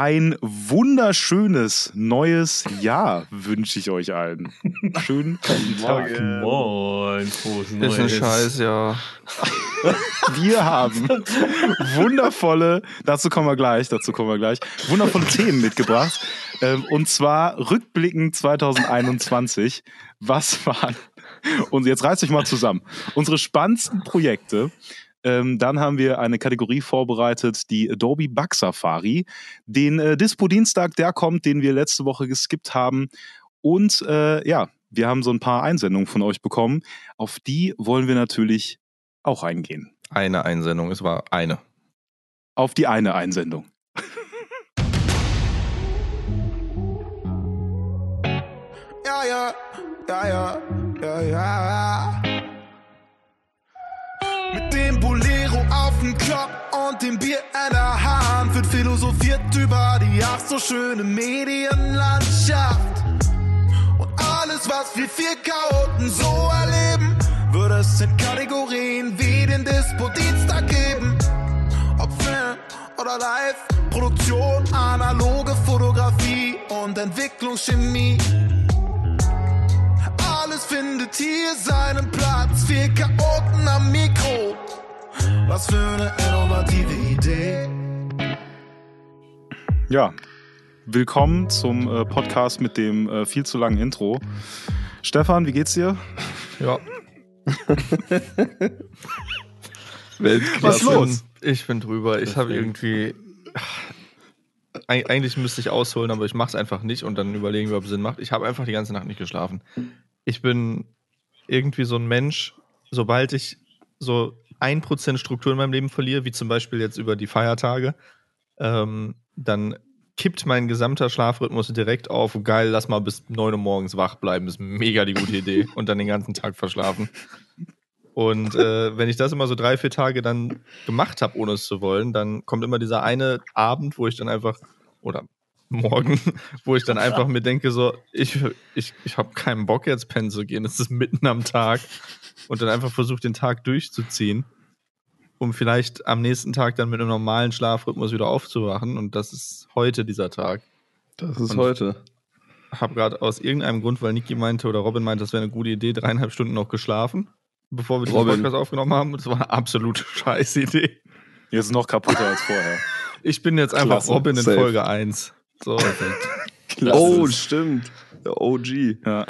Ein wunderschönes neues Jahr wünsche ich euch allen. Schönen guten Tag. Moin, frohes Ist ein Neues. Scheiß, ja. Wir haben wundervolle, dazu kommen wir gleich, dazu kommen wir gleich, wundervolle Themen mitgebracht. Ähm, und zwar rückblickend 2021. Was waren, und jetzt reißt euch mal zusammen, unsere spannendsten Projekte. Ähm, dann haben wir eine Kategorie vorbereitet, die Adobe Bug Safari. Den äh, Dispo-Dienstag, der kommt, den wir letzte Woche geskippt haben. Und äh, ja, wir haben so ein paar Einsendungen von euch bekommen. Auf die wollen wir natürlich auch eingehen. Eine Einsendung, es war eine. Auf die eine Einsendung. Ja, ja, ja, ja, ja, ja. Bolero auf dem Kopf und dem Bier in der Hand wird philosophiert über die ach so schöne Medienlandschaft. Und alles, was wir vier Chaoten so erleben, würde es in Kategorien wie den Dispo-Dienstag geben. Ob Film oder Live, Produktion, analoge Fotografie und Entwicklungschemie. Alles findet hier seinen Platz. Vier Chaoten am Mikro. Was für eine innovative Idee. Ja, willkommen zum äh, Podcast mit dem äh, viel zu langen Intro. Stefan, wie geht's dir? Ja. Was Was los? Ich bin drüber. Ich habe irgendwie. Eig eigentlich müsste ich ausholen, aber ich mache es einfach nicht und dann überlegen wir, ob es Sinn macht. Ich habe einfach die ganze Nacht nicht geschlafen. Ich bin irgendwie so ein Mensch, sobald ich so ein Prozent Struktur in meinem Leben verliere, wie zum Beispiel jetzt über die Feiertage, ähm, dann kippt mein gesamter Schlafrhythmus direkt auf. Geil, lass mal bis 9 Uhr morgens wach bleiben. Ist mega die gute Idee. Und dann den ganzen Tag verschlafen. Und äh, wenn ich das immer so drei, vier Tage dann gemacht habe, ohne es zu wollen, dann kommt immer dieser eine Abend, wo ich dann einfach, oder morgen, wo ich dann einfach mir denke, so, ich, ich, ich habe keinen Bock jetzt pennen zu gehen, es ist mitten am Tag und dann einfach versuche den Tag durchzuziehen, um vielleicht am nächsten Tag dann mit einem normalen Schlafrhythmus wieder aufzuwachen und das ist heute dieser Tag. Das ist Und- heute. Habe gerade aus irgendeinem Grund, weil Niki meinte oder Robin meinte, das wäre eine gute Idee, dreieinhalb Stunden noch geschlafen, bevor wir Robin. Podcast aufgenommen haben. Und das war eine absolute Scheißidee. Jetzt noch kaputter als vorher. Ich bin jetzt einfach Klasse. Robin in Safe. Folge 1. So. Oh, stimmt. Der OG. Ja.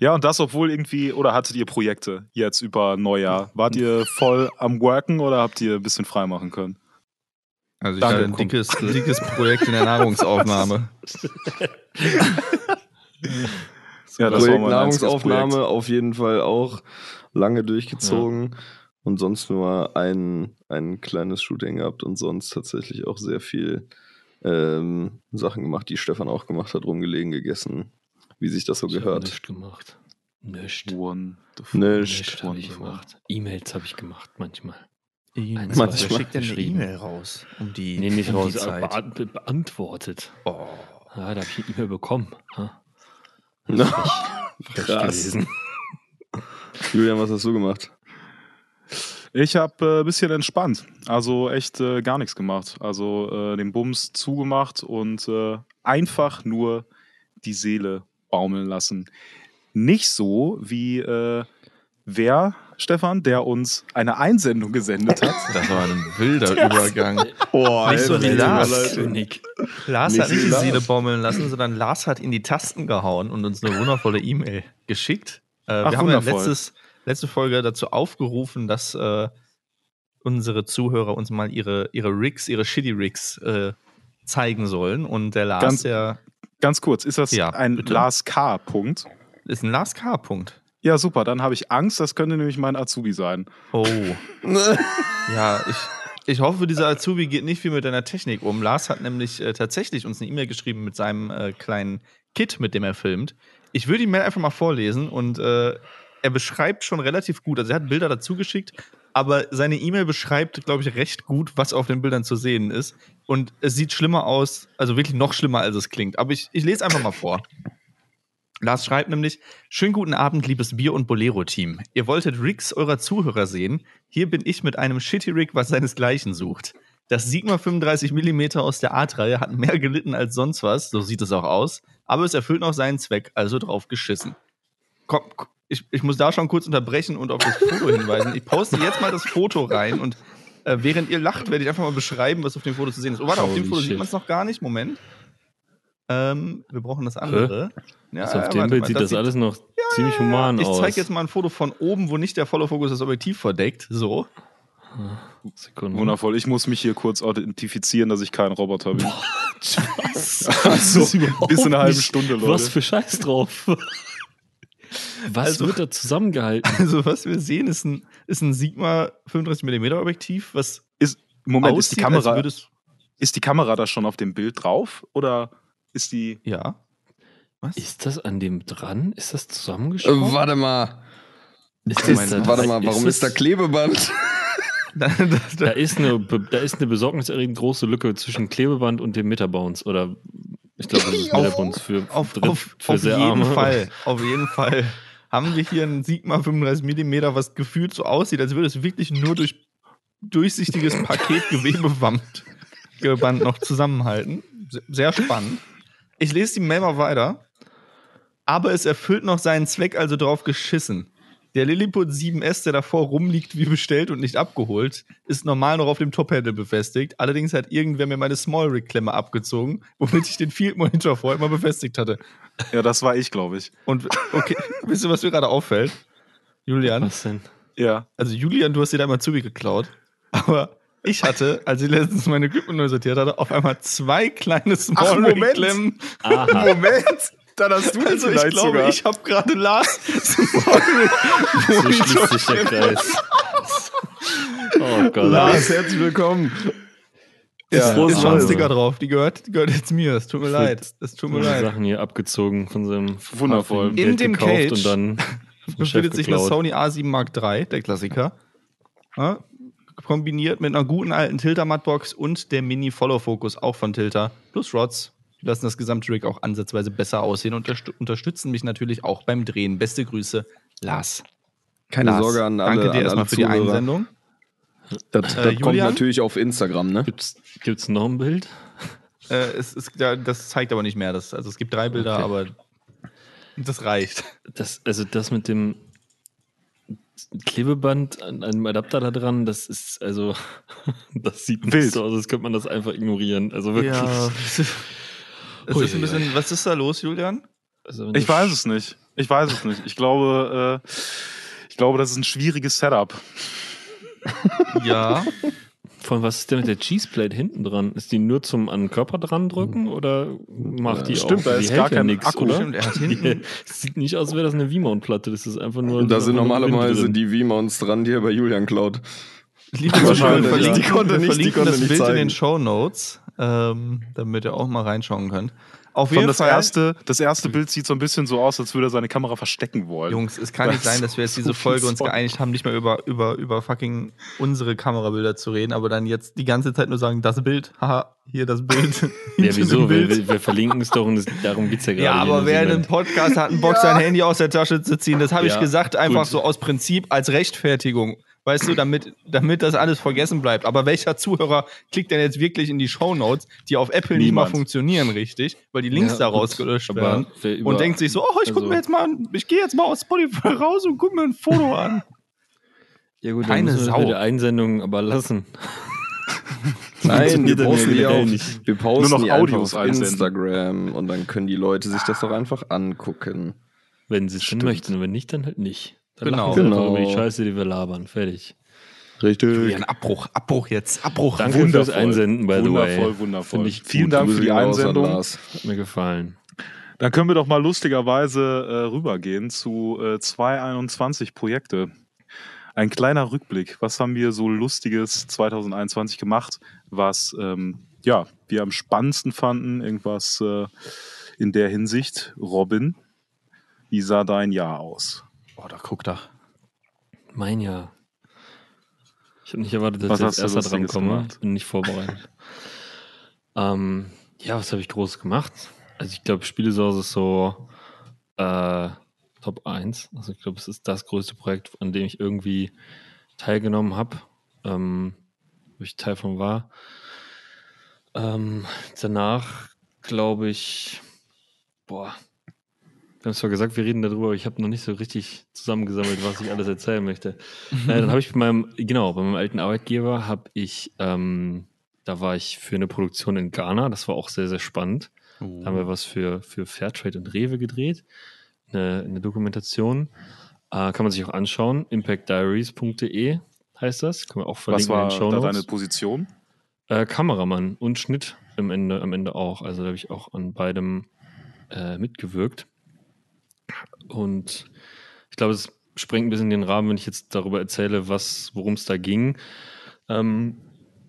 Ja, und das, obwohl irgendwie, oder hattet ihr Projekte jetzt über Neujahr? Wart ihr voll am Worken oder habt ihr ein bisschen frei machen können? Also ich Danke, hatte ein dickes, dickes Projekt in der Nahrungsaufnahme. Ja, das war Projekt einziges Nahrungsaufnahme Projekt. auf jeden Fall auch lange durchgezogen. Und sonst nur ein, ein kleines Shooting gehabt und sonst tatsächlich auch sehr viel ähm, Sachen gemacht, die Stefan auch gemacht hat, rumgelegen, gegessen, wie sich das so Ich gehört. Nichts gemacht. Nichts. Wonderful. Nicht. Nichts habe ich gemacht. E-Mails habe ich gemacht, manchmal. Manchmal. Manchmal. Wer schickt denn eine. E-Mail raus? Um die, Nee, nicht um raus, die aber Zeit. be beantwortet. Oh. Ja, da habe ich eine E-Mail bekommen. Ha? Frech Krass. gewesen. Julian, was hast du gemacht? Ich habe ein äh, bisschen entspannt. Also echt äh, gar nichts gemacht. Also äh, den Bums zugemacht und äh, einfach nur die Seele baumeln lassen. Nicht so wie äh, wer, Stefan, der uns eine Einsendung gesendet hat. Das war ein wilder Übergang. Boah, Nicht so wie Lars. König. Lars Nicht hat nicht die Lars. Seele baumeln lassen, sondern Lars hat in die Tasten gehauen und uns eine wundervolle E-Mail geschickt. Äh, Ach, wir haben ja letztes, letzte Folge dazu aufgerufen, dass äh, unsere Zuhörer uns mal ihre, ihre Rigs, ihre Shitty Rigs äh, zeigen sollen. Und der Lars, Ganz- der Ganz kurz, ist das Ja, ein bitte. Lars K. Punkt? ist ein Lars K. Punkt. Ja, super, dann habe ich Angst, das könnte nämlich mein Azubi sein. Oh. Ja, ich, ich hoffe, dieser Azubi geht nicht viel mit deiner Technik um. Lars hat nämlich äh, tatsächlich uns eine E-Mail geschrieben mit seinem äh, kleinen Kit, mit dem er filmt. Ich würde die Mail einfach mal vorlesen und äh, er beschreibt schon relativ gut. Also er hat Bilder dazu geschickt, aber seine E-Mail beschreibt, glaube ich, recht gut, was auf den Bildern zu sehen ist. Und es sieht schlimmer aus, also wirklich noch schlimmer, als es klingt. Aber ich, ich lese einfach mal vor. Lars schreibt nämlich: Schönen guten Abend, liebes Bier- und Bolero-Team. Ihr wolltet Rigs eurer Zuhörer sehen. Hier bin ich mit einem Shitty Rig, was seinesgleichen sucht. Das Sigma 35 mm aus der Art-Reihe hat mehr gelitten als sonst was, so sieht es auch aus, aber es erfüllt noch seinen Zweck, also drauf geschissen. Komm, ich, ich muss da schon kurz unterbrechen und auf das Foto hinweisen. Ich poste jetzt mal das Foto rein und äh, während ihr lacht, werde ich einfach mal beschreiben, was auf dem Foto zu sehen ist. Oh, warte, auf dem Holy Foto sieht shit. man es noch gar nicht. Moment. Ähm, wir brauchen das andere. Ja, Also auf ja, dem Bild mal, sieht das, sieht- alles noch ziemlich human Ich aus. zeige jetzt mal ein Foto von oben, wo nicht der Follow Focus das Objektiv verdeckt. So. Sekunde. Wundervoll. Ich muss mich hier kurz authentifizieren, dass ich kein Roboter bin. Was? Also, Das bis in einer halben Stunde, Leute. Was für Scheiß drauf. Was Also- wird da zusammengehalten? Also, was wir sehen, ist ein, ist ein Sigma 35mm Objektiv, was Ist, Moment, ist die, aussieht, Kamera, ist die Kamera da schon auf dem Bild drauf? Oder ist die. Ja. Was? Ist das an dem dran? Ist das Äh, zusammengeschraubt? warte mal. ist Moment, da- Warte mal, warum ist da das- Klebeband? Da, da, Da da, ist eine, da ist eine besorgniserregend große Lücke zwischen Klebeband und dem Metabounce. Oder ich glaube, das ist Auf- Metabounce für, auf, Dritt- auf, für auf sehr jeden Arme. Fall. Auf jeden Fall. Haben wir hier ein Sigma 35mm, was gefühlt so aussieht, als würde es wirklich nur durch durchsichtiges Paketgewebeband Geband noch zusammenhalten. Se- Sehr spannend. Ich lese die Mail mal weiter. Aber es erfüllt noch seinen Zweck, also drauf geschissen. Der Lilliput 7S, der davor rumliegt wie bestellt und nicht abgeholt, ist normal noch auf dem Top-Handle befestigt. Allerdings hat irgendwer mir meine Small Rig-Klemme abgezogen, womit ich den Field Monitor vorher immer befestigt hatte. Ja, das war ich, glaube ich. Und okay, wisst ihr, was mir gerade auffällt? Julian, Was denn? Ja. also Julian, du hast dir da mal zu mir geklaut, aber ich hatte, als ich letztens meine Equipment neu sortiert hatte, auf einmal zwei kleine Small Moment. Rig-Klemmen. Aha. Moment! Dann hast du Also ich glaube, ich habe gerade Lars So schließt sich der Kreis. Oh Gott. Lars, herzlich willkommen. Ja, Frohes ist schon ein Neues. Sticker drauf. Die gehört, die gehört jetzt mir. Es tut mir leid. Es tut mir leid. Sachen hier abgezogen von seinem Wundervoll. Geld In dem Cage und dann befindet sich eine. Sony A7 Mark III, der Klassiker. Ja, kombiniert mit einer guten alten Tilter-Mattbox und der Mini-Follow-Focus, auch von Tilter, plus Rods. Lassen das gesamte Rig auch ansatzweise besser aussehen und unterst- unterstützen mich natürlich auch beim Drehen. Beste Grüße, Lars. Keine Lars, Sorge an alle. Danke dir erstmal für die Zuhörer. Einsendung. Das, das Äh, kommt natürlich auf Instagram, ne? Gibt's, gibt's noch ein Bild? Äh, es, es, ja, das zeigt aber nicht mehr. Das, also es gibt drei Bilder, Okay. aber das reicht. Das, also das mit dem Klebeband an einem Adapter da dran, das ist also, das sieht nicht Wild. so aus, als könnte man das einfach ignorieren. Also wirklich. Ja. Es ist ein bisschen, was ist da los, Julian? Also Ich weiß es nicht. Ich weiß es nicht. Ich glaube, äh, ich glaube, das ist ein schwieriges Setup. Ja. Von was ist denn mit der Cheeseplate hinten dran? Ist die nur zum an den Körper dran drücken oder macht die. Stimmt, auch? da die ist gar kein nix, Akku. Oder? Stimmt, er hat Die, hinten. sieht nicht aus, als wäre das eine V-Mount-Platte. Das ist einfach nur. Da sind normalerweise die V-Mounts dran, die er bei Julian klaut. Liebe Zuschauer, ja. verlinken, Die konnte nicht- die verlinken konnte das nicht Bild in zeigen. den Show Notes, ähm, damit ihr auch mal reinschauen könnt. Auf jeden das, Fall, erste, das erste Bild sieht so ein bisschen so aus, als würde er seine Kamera verstecken wollen. Jungs, es kann nicht Das sein, dass wir jetzt so diese Folge uns geeinigt haben, nicht mehr über, über, über fucking unsere Kamerabilder zu reden, aber dann jetzt die ganze Zeit nur sagen, das Bild, haha, hier das Bild. Ja, wieso? Bild. wir, wir verlinken es doch und es, darum geht es ja gerade. Ja, aber wer in einem. Podcast hat einen Bock, sein Handy aus der Tasche zu ziehen, das habe ich Ja, gesagt, einfach gut. so aus Prinzip als Rechtfertigung. Weißt du, damit, damit das alles vergessen bleibt. Aber welcher Zuhörer klickt denn jetzt wirklich in die Shownotes, die auf Apple nicht mal Niemand. funktionieren, richtig? Weil die Links Ja, da rausgelöscht werden. wer über- Und denkt sich so, oh, ich guck also- mir jetzt mal, an- ich gehe jetzt mal aus Spotify raus und guck mir ein Foto an. Ja, gut, Keine dann müssen wir Sau. das mit der Einsendung aber lassen. Nein, wir posten die auf, nicht. wir posten Nur noch Audios auf einsenden. Instagram und dann können die Leute sich das doch einfach angucken. Wenn sie es Stimmt. möchten. Und wenn nicht, dann halt nicht. Dann Genau. lachen Genau. über die Scheiße, die wir labern. Fertig. Richtig. Ein Abbruch, Abbruch jetzt, Abbruch. Danke Wundervoll. fürs Einsenden, by the way. Wundervoll, wundervoll. Vielen. Dank für die Einsendung. Hat mir gefallen. Dann können wir doch mal lustigerweise äh, rübergehen zu äh, 221 Projekte. Ein kleiner Rückblick. Was haben wir so Lustiges 2021 gemacht, was ähm, ja, wir am spannendsten fanden? Irgendwas äh, in der Hinsicht. Robin, wie sah dein Jahr aus? Oh, da guck da. Mein Jahr. Ich habe nicht erwartet, dass Was ich du erster dran komme. gemacht? Bin nicht vorbereitet. ähm, ja, was habe ich groß gemacht? Also ich glaube, Spielesource ist so äh, Top 1. Also ich glaube, es ist das größte Projekt, an dem ich irgendwie teilgenommen habe. Ähm, wo ich Teil von war. Ähm, danach glaube ich, boah, wir haben zwar gesagt, wir reden darüber, aber ich habe noch nicht so richtig zusammengesammelt, was ich alles erzählen möchte. äh, dann habe ich bei meinem, genau, bei meinem alten Arbeitgeber habe ich, ähm, da war ich für eine Produktion in Ghana, das war auch sehr, sehr spannend. Oh. Da haben wir was für, für Fairtrade und Rewe gedreht, eine, eine Dokumentation. Äh, kann man sich auch anschauen, impactdiaries.de heißt das, kann man auch Was verlinken in war den Show da deine Position? Äh, Kameramann und Schnitt am Ende, am Ende auch. Also da habe ich auch an beidem äh, mitgewirkt. Und ich glaube, es sprengt ein bisschen den Rahmen, wenn ich jetzt darüber erzähle, was, worum es da ging. Ähm,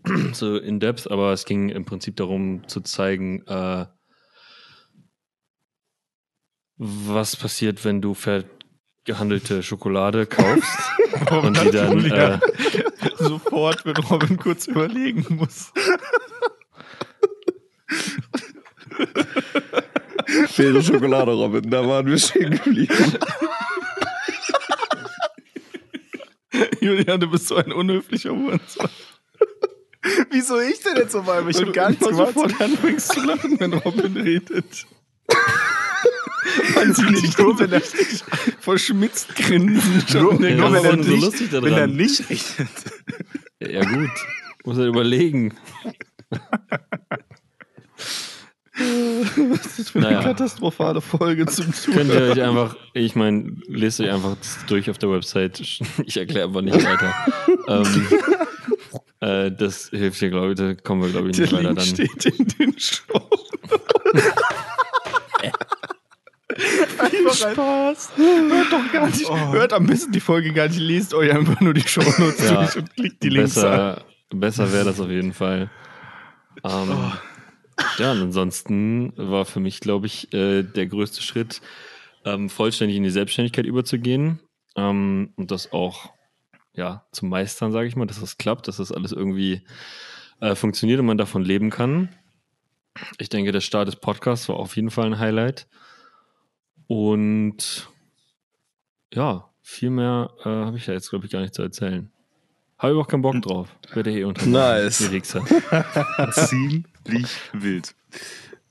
so in depth, aber es ging im Prinzip darum zu zeigen, äh, was passiert, wenn du gehandelte Schokolade kaufst und die dann äh, Sofort, wenn Robin kurz überlegen muss. Faire Schokolade, Robin, da waren wir stehen geblieben. Julian, du bist so ein unhöflicher Hurensohn. Wieso ich denn jetzt auf einmal? Ich du gar nichts gemacht. sofort anfängst zu lachen, wenn Robin redet. Man sieht nicht nur, wenn er, Verschmitzt grinsen. nur, Ja, nur wenn ist er denn so nicht, lustig daran? wenn er nicht redet. Ja, gut. Muss er überlegen. Was ist für eine Naja. katastrophale Folge zum Könnt ihr Zuhören? euch einfach, ich meine, lest euch einfach durch auf der Website. Ich erkläre einfach nicht weiter. ähm, äh, das hilft dir, glaube ich. Da kommen wir, glaube ich, Der nicht weiter Link dann. steht in den Show. Spaß. Hört doch gar nicht. Hört am besten die Folge gar nicht. Lest euch einfach nur die Shownotes Ja, durch und klickt die Links an. besser besser wäre das auf jeden Fall. Ähm, Ja, und ansonsten war für mich, glaube ich, äh, der größte Schritt, ähm, vollständig in die Selbstständigkeit überzugehen ähm, und das auch ja, zu meistern, sage ich mal, dass das klappt, dass das alles irgendwie äh, funktioniert und man davon leben kann. Ich denke, der Start des Podcasts war auf jeden Fall ein Highlight. Und ja, viel mehr äh, habe ich da jetzt, glaube ich, gar nicht zu erzählen. Habe ich auch keinen Bock drauf. Werde hier unter Nice. Ziemlich wild.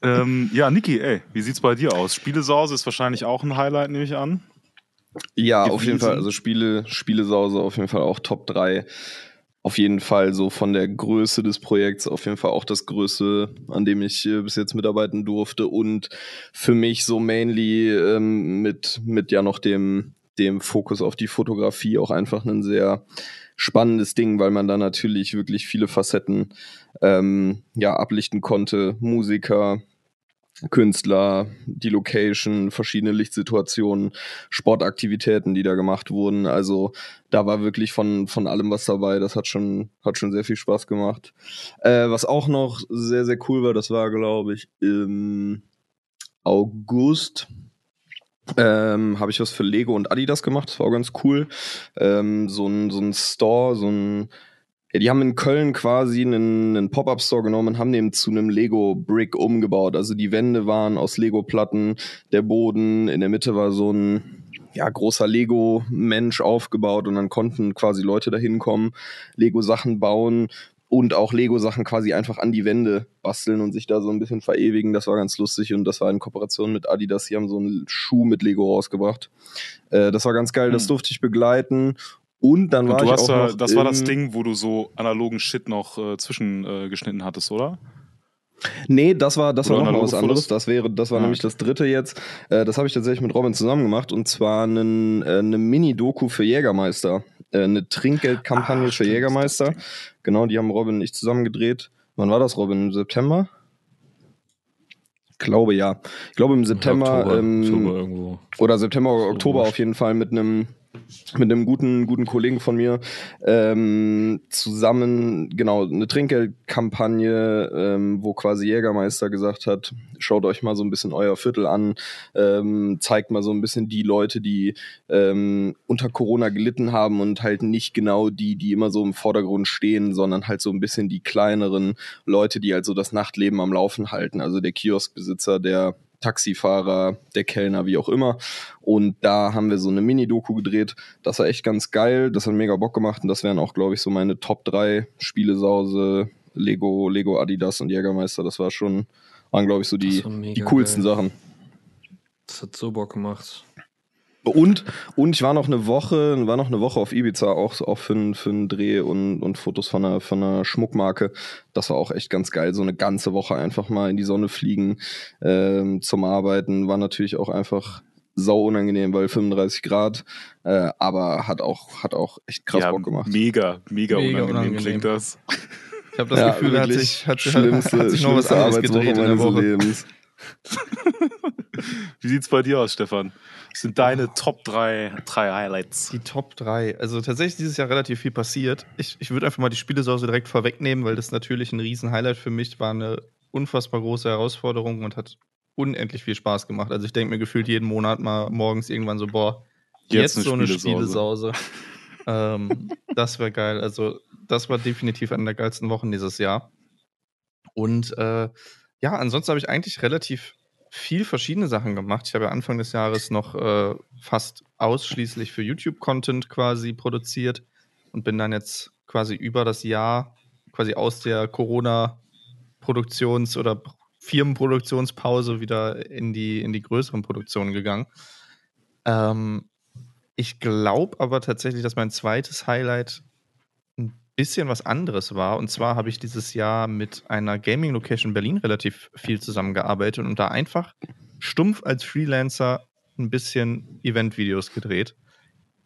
Ähm, ja, Niki, ey, wie sieht's bei dir aus? Spielesause ist wahrscheinlich auch ein Highlight, nehme ich an. Ja, auf jeden. Fall. Also Spiele, Spielesause auf jeden Fall auch Top 3. Auf jeden Fall so von der Größe des Projekts auf jeden Fall auch das Größte, an dem ich äh, bis jetzt mitarbeiten durfte und für mich so mainly ähm, mit, mit ja noch dem, dem Fokus auf die Fotografie auch einfach ein sehr spannendes Ding, weil man da natürlich wirklich viele Facetten ähm, ja ablichten konnte. Musiker, Künstler, die Location, verschiedene Lichtsituationen, Sportaktivitäten, die da gemacht wurden. Also da war wirklich von, von allem was dabei. Das hat schon, hat schon sehr viel Spaß gemacht. Äh, was auch noch sehr, sehr cool war, das war, glaube ich, im August. Ähm, habe ich was für Lego und Adidas gemacht, das war auch ganz cool. Ähm, so ein, so ein Store, so ein ja, die haben in Köln quasi einen, einen Pop-Up-Store genommen und haben den zu einem Lego-Brick umgebaut. Also die Wände waren aus Lego-Platten, der Boden, in der Mitte war so ein ja, großer Lego-Mensch aufgebaut und dann konnten quasi Leute da hinkommen, Lego-Sachen bauen und auch Lego-Sachen quasi einfach an die Wände basteln und sich da so ein bisschen verewigen. Das war ganz lustig und das war in Kooperation mit Adidas. Die haben so einen Schuh mit Lego rausgebracht. Äh, das war ganz geil, das Hm. durfte ich begleiten. Und dann war Und du ich hast auch da, das war das Ding, wo du so analogen Shit noch äh, zwischengeschnitten äh, geschnitten hattest, oder? Nee, das war, das Oder war noch was anderes. Das wäre, das war Ah, nämlich das dritte jetzt. Äh, das habe ich tatsächlich mit Robin zusammen gemacht und zwar einen, äh, eine Mini-Doku für Jägermeister. Äh, eine Trinkgeldkampagne Ah, für Jägermeister. Genau, die haben Robin und ich zusammen gedreht. Wann war das, Robin? Im September? Ich glaube ja. Ich glaube im September Oktober, ähm, Oktober irgendwo. oder September Oktober auf jeden Fall mit einem mit einem guten guten Kollegen von mir ähm, zusammen genau eine Trinkgeldkampagne, ähm, wo quasi Jägermeister gesagt hat, schaut euch mal so ein bisschen euer Viertel an, ähm, zeigt mal so ein bisschen die Leute, die ähm, unter Corona gelitten haben und halt nicht genau die, die immer so im Vordergrund stehen, sondern halt so ein bisschen die kleineren Leute, die halt so das Nachtleben am Laufen halten. Also der Kioskbesitzer, der Taxifahrer, der Kellner, wie auch immer. Und da haben wir so eine Mini-Doku gedreht. Das war echt ganz geil. Das hat mega Bock gemacht. Und das wären auch, glaube ich, so meine Top 3 Spielesause, Lego, Lego Adidas und Jägermeister. Das war schon, waren, glaube ich, so die, die coolsten geil. Sachen. Das hat so Bock gemacht. Und, und ich war noch eine Woche, war noch eine Woche auf Ibiza, auch, auch für, für einen Dreh und, und Fotos von einer, von einer Schmuckmarke. Das war auch echt ganz geil. So eine ganze Woche einfach mal in die Sonne fliegen ähm, zum Arbeiten. War natürlich auch einfach sau unangenehm, weil 35 Grad, äh, aber hat auch, hat auch echt krass ja, Bock gemacht. Mega, mega, mega unangenehm, unangenehm, klingt das. Ich habe das ja, Gefühl, hat sich, hat, schlimmste, hat sich noch was anderes gedreht in der Woche. Lebens. Wie sieht's bei dir aus, Stefan? Sind deine Top 3, drei Highlights? Die Top 3. Also tatsächlich dieses Jahr relativ viel passiert. Ich, ich würde einfach mal die Spielesause direkt vorwegnehmen, weil das natürlich ein riesen Highlight für mich war. Eine unfassbar große Herausforderung und hat unendlich viel Spaß gemacht. Also ich denke mir gefühlt jeden Monat mal morgens irgendwann so, boah, jetzt, jetzt so eine Spielesause. ähm, das wäre geil. Also das war definitiv eine der geilsten Wochen dieses Jahr. Und äh, ja, ansonsten habe ich eigentlich relativ viel verschiedene Sachen gemacht. Ich habe ja Anfang des Jahres noch äh, fast ausschließlich für YouTube-Content quasi produziert und bin dann jetzt quasi über das Jahr quasi aus der Corona-Produktions- oder Firmenproduktionspause wieder in die, in die größeren Produktionen gegangen. Ähm, ich glaube aber tatsächlich, dass mein zweites Highlight bisschen was anderes war. Und zwar habe ich dieses Jahr mit einer Gaming Location Berlin relativ viel zusammengearbeitet und da einfach stumpf als Freelancer ein bisschen Event-Videos gedreht,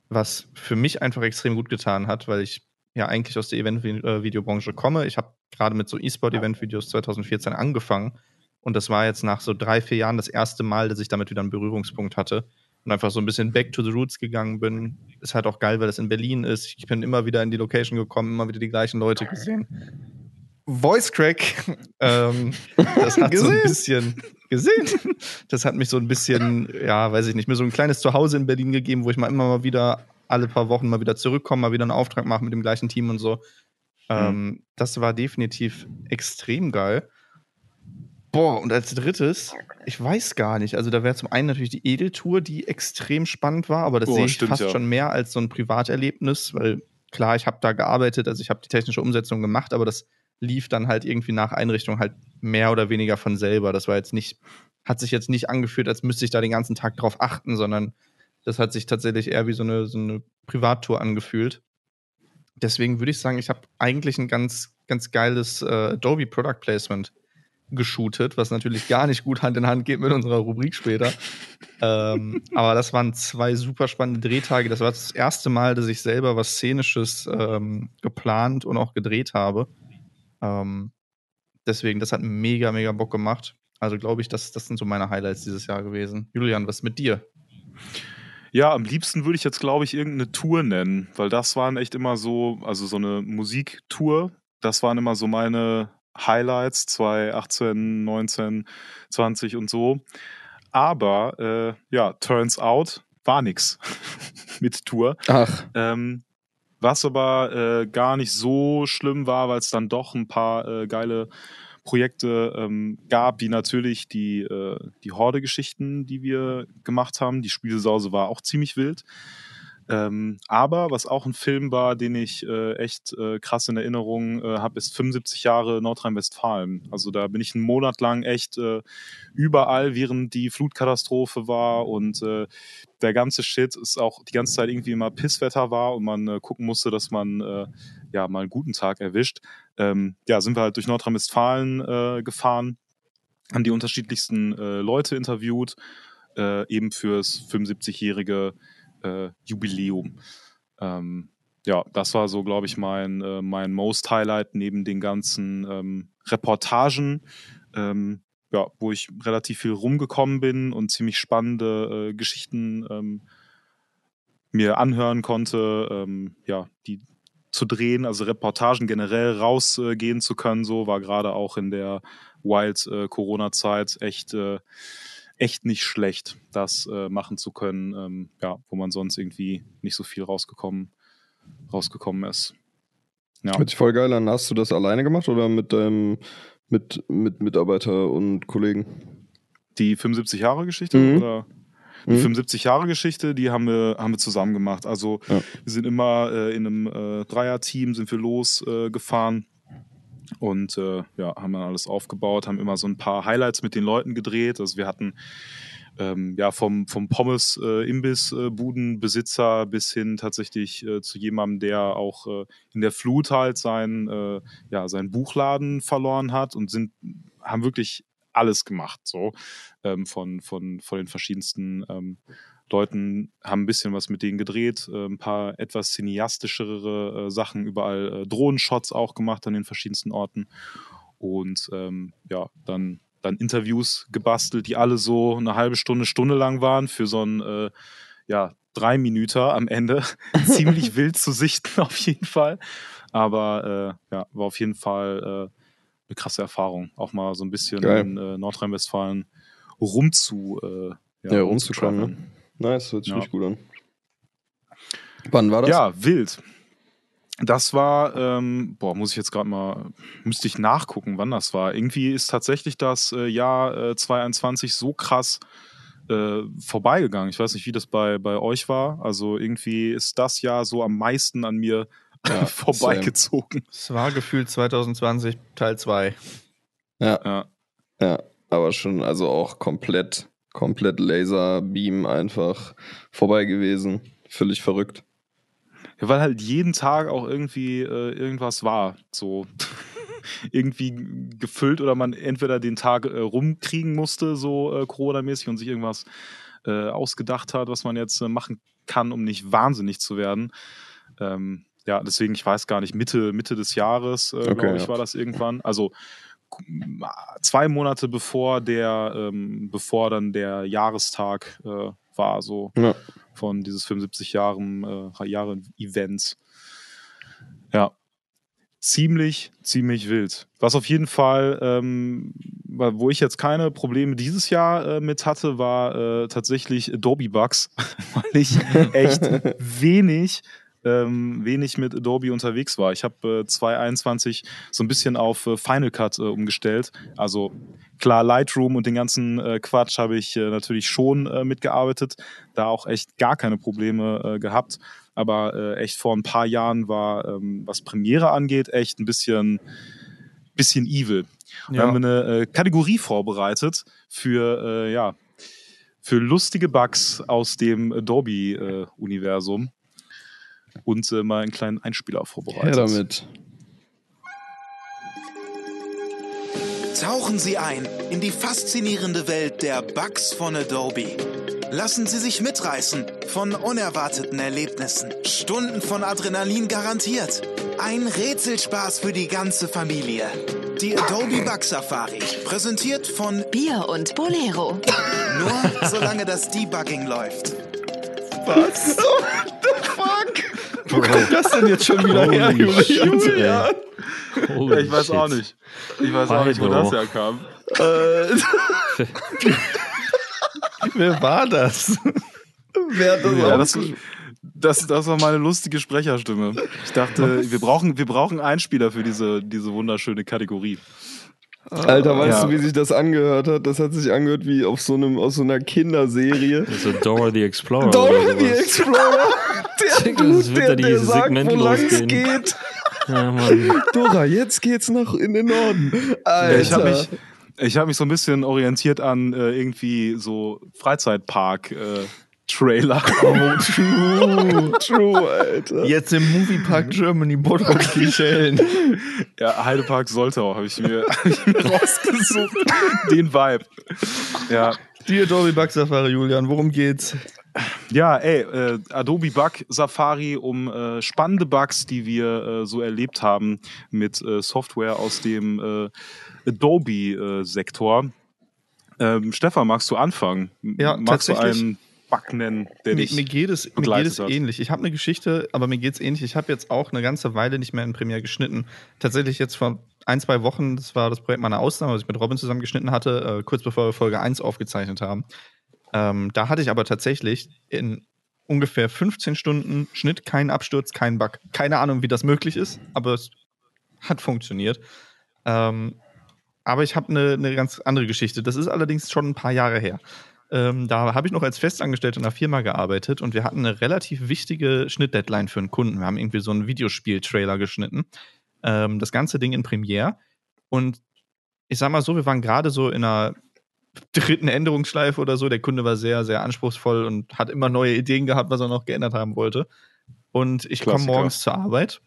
was für mich einfach extrem gut getan hat, weil ich ja eigentlich aus der Event-Videobranche komme. Ich habe gerade mit so E-Sport-Event-Videos 2014 angefangen und das war jetzt nach so drei, vier Jahren das erste Mal, dass ich damit wieder einen Berührungspunkt hatte und einfach so ein bisschen back to the roots gegangen bin. Ist halt auch geil, weil das in Berlin ist. Ich bin immer wieder in die Location gekommen, immer wieder die gleichen Leute gesehen. Voice Crack, ähm, das hat so ein bisschen gesehen. Das hat mich so ein bisschen, ja, weiß ich nicht, mir so ein kleines Zuhause in Berlin gegeben, wo ich mal immer mal wieder alle paar Wochen mal wieder zurückkomme, mal wieder einen Auftrag mache mit dem gleichen Team und so. Ähm, mhm. das war definitiv extrem geil. Boah, und als drittes, ich weiß gar nicht. Also, da wäre zum einen natürlich die Edeltour, die extrem spannend war, aber das oh, sehe ich stimmt, fast ja. schon mehr als so ein Privaterlebnis, weil klar, ich habe da gearbeitet, also ich habe die technische Umsetzung gemacht, aber das lief dann halt irgendwie nach Einrichtung halt mehr oder weniger von selber. Das war jetzt nicht, hat sich jetzt nicht angefühlt, als müsste ich da den ganzen Tag drauf achten, sondern das hat sich tatsächlich eher wie so eine, so eine Privattour angefühlt. Deswegen würde ich sagen, ich habe eigentlich ein ganz, ganz geiles äh, Adobe Product Placement geshootet, was natürlich gar nicht gut Hand in Hand geht mit unserer Rubrik später. ähm, aber das waren zwei super spannende Drehtage. Das war das erste Mal, dass ich selber was Szenisches ähm, geplant und auch gedreht habe. Ähm, deswegen, das hat mega, mega Bock gemacht. Also glaube ich, das, das sind so meine Highlights dieses Jahr gewesen. Julian, was mit dir? Ja, am liebsten würde ich jetzt, glaube ich, irgendeine Tour nennen, weil das waren echt immer so, also so eine Musiktour, das waren immer so meine, Highlights 2018, 19, 20 und so. Aber äh, ja, turns out war nix mit Tour. Ach. Ähm, was aber äh, gar nicht so schlimm war, weil es dann doch ein paar äh, geile Projekte ähm, gab, wie natürlich die, äh, die Horde-Geschichten, die wir gemacht haben. Die Spielsause war auch ziemlich wild. Ähm, aber was auch ein Film war, den ich äh, echt äh, krass in Erinnerung äh, habe, ist 75 Jahre Nordrhein-Westfalen. Also da bin ich einen Monat lang echt äh, überall, während die Flutkatastrophe war und äh, der ganze Shit ist auch die ganze Zeit irgendwie immer Pisswetter war und man äh, gucken musste, dass man ja mal einen guten Tag erwischt. Ähm, ja, sind wir halt durch Nordrhein-Westfalen gefahren, haben die unterschiedlichsten Leute interviewt, eben fürs 75-jährige äh, Jubiläum. Ähm, ja, das war so, glaube ich, mein, äh, mein Most Highlight neben den ganzen ähm, Reportagen, ähm, ja, wo ich relativ viel rumgekommen bin und ziemlich spannende äh, Geschichten ähm, mir anhören konnte, ähm, ja, die zu drehen, also Reportagen generell rausgehen zu können, so war gerade auch in der Wild äh, Corona-Zeit echt äh, echt nicht schlecht, das äh, machen zu können, ähm, ja, wo man sonst irgendwie nicht so viel rausgekommen, rausgekommen ist. Ja. Hört sich voll geil an. Hast du das alleine gemacht oder mit deinem mit, mit Mitarbeiter und Kollegen? Die 75 Jahre Geschichte Mhm. oder? Die Mhm. 75 Jahre Geschichte, die haben wir, haben wir zusammen gemacht. Also Ja. wir sind immer äh, in einem äh, Dreier-Team sind wir losgefahren äh, und äh, ja, haben dann alles aufgebaut, haben immer so ein paar Highlights mit den Leuten gedreht. Also wir hatten ähm, ja vom, vom Pommes äh, äh, bis hin tatsächlich äh, zu jemandem, der auch äh, in der Flut halt sein, äh, ja, seinen Buchladen verloren hat und sind, haben wirklich alles gemacht, so ähm, von, von, von den verschiedensten ähm, Leuten, haben ein bisschen was mit denen gedreht, äh, ein paar etwas cineastischere äh, Sachen, überall äh, Drohnenshots auch gemacht an den verschiedensten Orten und ähm, ja, dann, dann Interviews gebastelt, die alle so eine halbe Stunde, Stunde lang waren für so ein, äh, ja, drei Minuten am Ende. Ziemlich wild zu sichten auf jeden Fall, aber äh, ja, war auf jeden Fall äh, eine krasse Erfahrung, auch mal so ein bisschen Geil. in Nordrhein-Westfalen rumzu, äh, Ja, rumzukommen, rumzutraveln. Nice, hört sich Ja. richtig gut an. Wann war das? Ja, wild. Das war, ähm, boah, muss ich jetzt gerade mal, müsste ich nachgucken, wann das war. Irgendwie ist tatsächlich das äh, Jahr äh, 2021 so krass äh, vorbeigegangen. Ich weiß nicht, wie das bei, bei euch war. Also irgendwie ist das Jahr so am meisten an mir Ja, vorbeigezogen. Es war gefühlt 2020 Teil 2. Ja, Ja. ja, aber schon, also auch komplett, komplett Laserbeam einfach vorbei gewesen. Völlig verrückt. Ja, weil halt jeden Tag auch irgendwie äh, irgendwas war. So irgendwie gefüllt oder man entweder den Tag äh, rumkriegen musste, so äh, Corona-mäßig und sich irgendwas äh, ausgedacht hat, was man jetzt äh, machen kann, um nicht wahnsinnig zu werden. Ähm, ja, deswegen, ich weiß gar nicht, Mitte, Mitte des Jahres, äh, Okay, glaube ich, ja. war das irgendwann. Also zwei Monate bevor der, ähm, bevor dann der Jahrestag äh, war, so Ja. von dieses 75 Jahren, äh, Jahre Events. Ja. Ziemlich, ziemlich wild. Was auf jeden Fall, ähm, wo ich jetzt keine Probleme dieses Jahr äh, mit hatte, war äh, tatsächlich Adobe Bugs, weil ich echt wenig, ähm, wenig mit Adobe unterwegs war. Ich habe äh, 2021 so ein bisschen auf äh, Final Cut äh, umgestellt. Also klar, Lightroom und den ganzen äh, Quatsch habe ich äh, natürlich schon äh, mitgearbeitet, da auch echt gar keine Probleme äh, gehabt. Aber echt vor ein paar Jahren war, ähm, was Premiere angeht, echt ein bisschen, bisschen evil. Da haben wir eine Kategorie vorbereitet für, ja, für lustige Bugs aus dem Adobe-Universum und äh, mal einen kleinen Einspieler Her vorbereitet. damit. Tauchen Sie ein in die faszinierende Welt der Bugs von Adobe. Lassen Sie sich mitreißen von unerwarteten Erlebnissen. Stunden von Adrenalin garantiert. Ein Rätselspaß für die ganze Familie. Die Adobe Bug Safari, präsentiert von Bier und Bolero. nur solange das Debugging läuft. Was? Wo kommt das denn jetzt schon wieder her, Julian? Holy ich weiß shit. auch nicht. Ich weiß auch nicht, wo das herkam. Äh, Wer war das? Wer hat das Ja, das, das, das war meine lustige Sprecherstimme. Ich dachte, wir brauchen, wir brauchen Einspieler für diese, diese wunderschöne Kategorie. Alter, weißt Ja. du, wie sich das angehört hat? Das hat sich angehört wie auf so einem, aus so einer Kinderserie. So Dora the Explorer. Dora oder the. Explorer! Der Das Dude, wird der, da der dieses sagt, Segment wo lang es losgehen. geht. Ja, Mann. Dora, jetzt geht's nach in den Norden. Alter. Ja, ich habe mich, ich hab mich so ein bisschen orientiert an äh, irgendwie so Freizeitpark-Trailer. Oh, true, true, Alter. Jetzt im Moviepark Germany, Bottrop die Schellen. ja, Heidepark Soltau habe ich, mir- hab ich mir rausgesucht. Den Vibe. Ja, Die Adobe Bug Safari, Julian, worum geht's? Ja, ey, äh, Adobe Bug Safari um äh, spannende Bugs, die wir äh, so erlebt haben mit äh, Software aus dem äh, Adobe-Sektor. ähm, Stefan, magst du anfangen? Ja, magst du einen Nennen, der Mir, mir geht es, mir geht es ähnlich. Ich habe eine Geschichte, aber mir geht es ähnlich. Ich habe jetzt auch eine ganze Weile nicht mehr in Premiere geschnitten. Tatsächlich jetzt vor ein, zwei Wochen, das war das Projekt meiner Ausnahme, was ich mit Robin zusammen geschnitten hatte, äh, kurz bevor wir Folge 1 aufgezeichnet haben. Ähm, da hatte ich aber tatsächlich in ungefähr 15 Stunden Schnitt keinen Absturz, keinen Bug. Keine Ahnung, wie das möglich ist, aber es hat funktioniert. Ähm, aber ich habe eine ne ganz andere Geschichte. Das ist allerdings schon ein paar Jahre her. Ähm, da habe ich noch als Festangestellter in einer Firma gearbeitet und wir hatten eine relativ wichtige Schnittdeadline für einen Kunden. Wir haben irgendwie so einen Videospiel-Trailer geschnitten. Ähm, das ganze Ding in Premiere. Und ich sag mal so, wir waren gerade so in einer dritten Änderungsschleife oder so. Der Kunde war sehr, sehr anspruchsvoll und hat immer neue Ideen gehabt, was er noch geändert haben wollte. Und ich komme morgens zur Arbeit,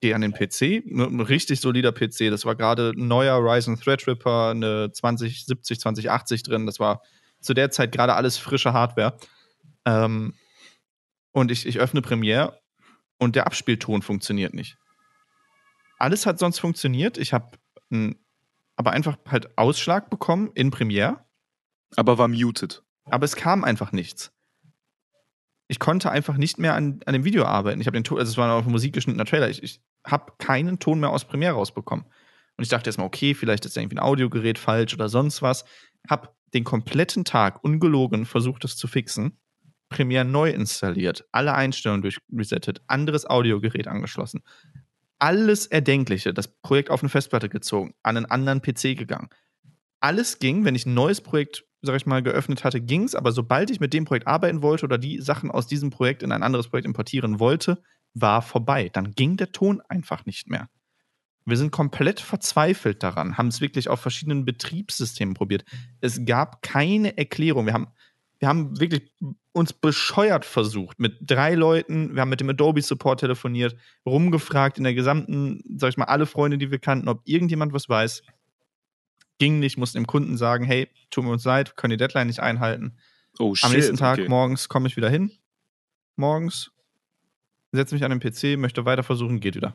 gehe an den PC, ein richtig solider PC. Das war gerade ein neuer Ryzen Threadripper, eine 2070, 2080 drin. Das war zu der Zeit gerade alles frische Hardware. Ähm, und ich, ich öffne Premiere und der Abspielton funktioniert nicht. Alles hat sonst funktioniert. Ich habe aber einfach halt Ausschlag bekommen in Premiere. Aber war muted. Aber es kam einfach nichts. Ich konnte einfach nicht mehr an, an dem Video arbeiten. Ich habe den Ton, also es war noch ein musikgeschnittener Trailer. Ich, ich habe keinen Ton mehr aus Premiere rausbekommen. Und ich dachte erstmal, okay, vielleicht ist irgendwie ein Audiogerät falsch oder sonst was. Hab den kompletten Tag ungelogen versucht, das zu fixen. Premiere neu installiert, alle Einstellungen durchresettet, anderes Audiogerät angeschlossen. Alles Erdenkliche, das Projekt auf eine Festplatte gezogen, an einen anderen PC gegangen. Alles ging, wenn ich ein neues Projekt, sag ich mal, geöffnet hatte, ging es, aber sobald ich mit dem Projekt arbeiten wollte oder die Sachen aus diesem Projekt in ein anderes Projekt importieren wollte, war vorbei. Dann ging der Ton einfach nicht mehr. Wir sind komplett verzweifelt daran, haben es wirklich auf verschiedenen Betriebssystemen probiert. Es gab keine Erklärung. Wir haben, wir haben wirklich uns bescheuert versucht mit drei Leuten. Wir haben mit dem Adobe Support telefoniert, rumgefragt in der gesamten, sag ich mal, alle Freunde, die wir kannten, ob irgendjemand was weiß. Ging nicht, mussten dem Kunden sagen, hey, tut mir uns leid, können die Deadline nicht einhalten. Oh, shit, Am nächsten Tag okay. morgens komme ich wieder hin. Morgens setze mich an den PC, möchte weiter versuchen, geht wieder.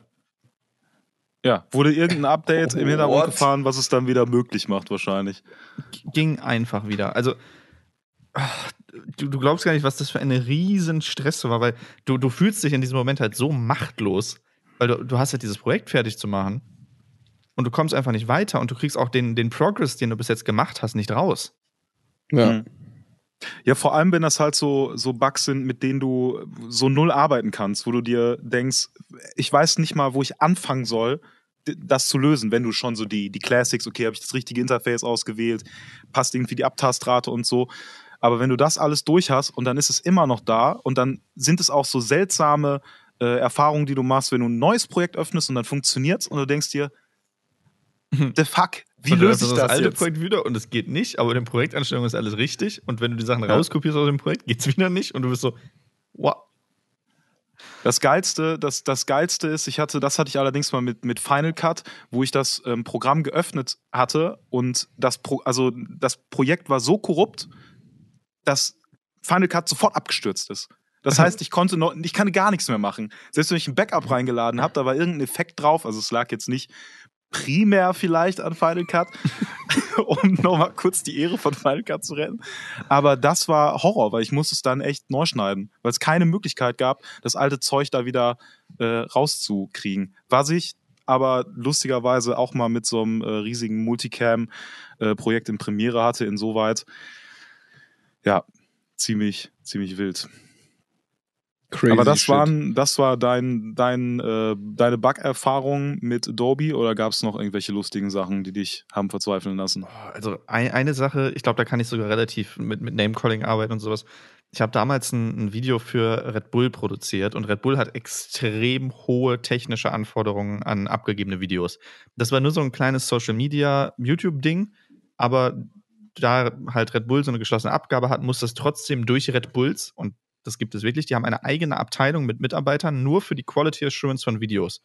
Ja, wurde irgendein Update im Hintergrund What? gefahren, was es dann wieder möglich macht, wahrscheinlich. Ging einfach wieder. Also, du, du glaubst gar nicht, was das für eine riesen Stress war, weil du, du fühlst dich in diesem Moment halt so machtlos, weil du, du hast halt dieses Projekt fertig zu machen und du kommst einfach nicht weiter und du kriegst auch den, den Progress, den du bis jetzt gemacht hast, nicht raus. Ja. Mhm. Ja, vor allem, wenn das halt so, so Bugs sind, mit denen du so null arbeiten kannst, wo du dir denkst, ich weiß nicht mal, wo ich anfangen soll, das zu lösen, wenn du schon so die, die Classics, okay, habe ich das richtige Interface ausgewählt, passt irgendwie die Abtastrate und so. Aber wenn du das alles durch hast und dann ist es immer noch da und dann sind es auch so seltsame äh, Erfahrungen, die du machst, wenn du ein neues Projekt öffnest und dann funktioniert's und du denkst dir, the fuck, wie löse ich das, das alte jetzt? Projekt wieder und es geht nicht, aber in der Projektanstellung ist alles richtig und wenn du die Sachen ja. rauskopierst aus dem Projekt, geht's wieder nicht und du bist so, wow. Das geilste, das, das geilste ist, ich hatte, das hatte ich allerdings mal mit, mit Final Cut, wo ich das ähm, Programm geöffnet hatte und das, Pro, also das Projekt war so korrupt, dass Final Cut sofort abgestürzt ist. Das heißt, ich konnte noch, ich kann gar nichts mehr machen. Selbst wenn ich ein Backup reingeladen habe, da war irgendein Effekt drauf, also es lag jetzt nicht primär vielleicht an Final Cut, um nochmal kurz die Ehre von Final Cut zu retten. Aber das war Horror, weil ich musste es dann echt neu schneiden, weil es keine Möglichkeit gab, das alte Zeug da wieder äh, rauszukriegen. Was ich aber lustigerweise auch mal mit so einem äh, riesigen Multicam-Projekt äh, in Premiere hatte, insoweit, ja, ziemlich, ziemlich wild. Crazy Aber das, waren, das war dein, dein, äh, deine Bug-Erfahrung mit Adobe oder gab es noch irgendwelche lustigen Sachen, die dich haben verzweifeln lassen? Also ein, eine Sache, ich glaube, da kann ich sogar relativ mit, mit Name-Calling arbeiten und sowas. Ich habe damals ein, ein, Video für Red Bull produziert und Red Bull hat extrem hohe technische Anforderungen an abgegebene Videos. Das war nur so ein kleines Social Media YouTube-Ding, aber da halt Red Bull so eine geschlossene Abgabe hat, muss das trotzdem durch Red Bulls und das gibt es wirklich. Die haben eine eigene Abteilung mit Mitarbeitern nur für die Quality Assurance von Videos.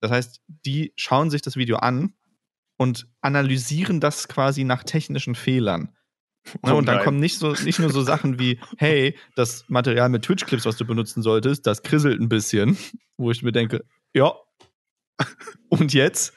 Das heißt, die schauen sich das Video an und analysieren das quasi nach technischen Fehlern. Ne, oh und dann kommen nicht, so, nicht nur so Sachen wie, hey, das Material mit Twitch-Clips, was du benutzen solltest, das krisselt ein bisschen, wo ich mir denke, ja, und jetzt?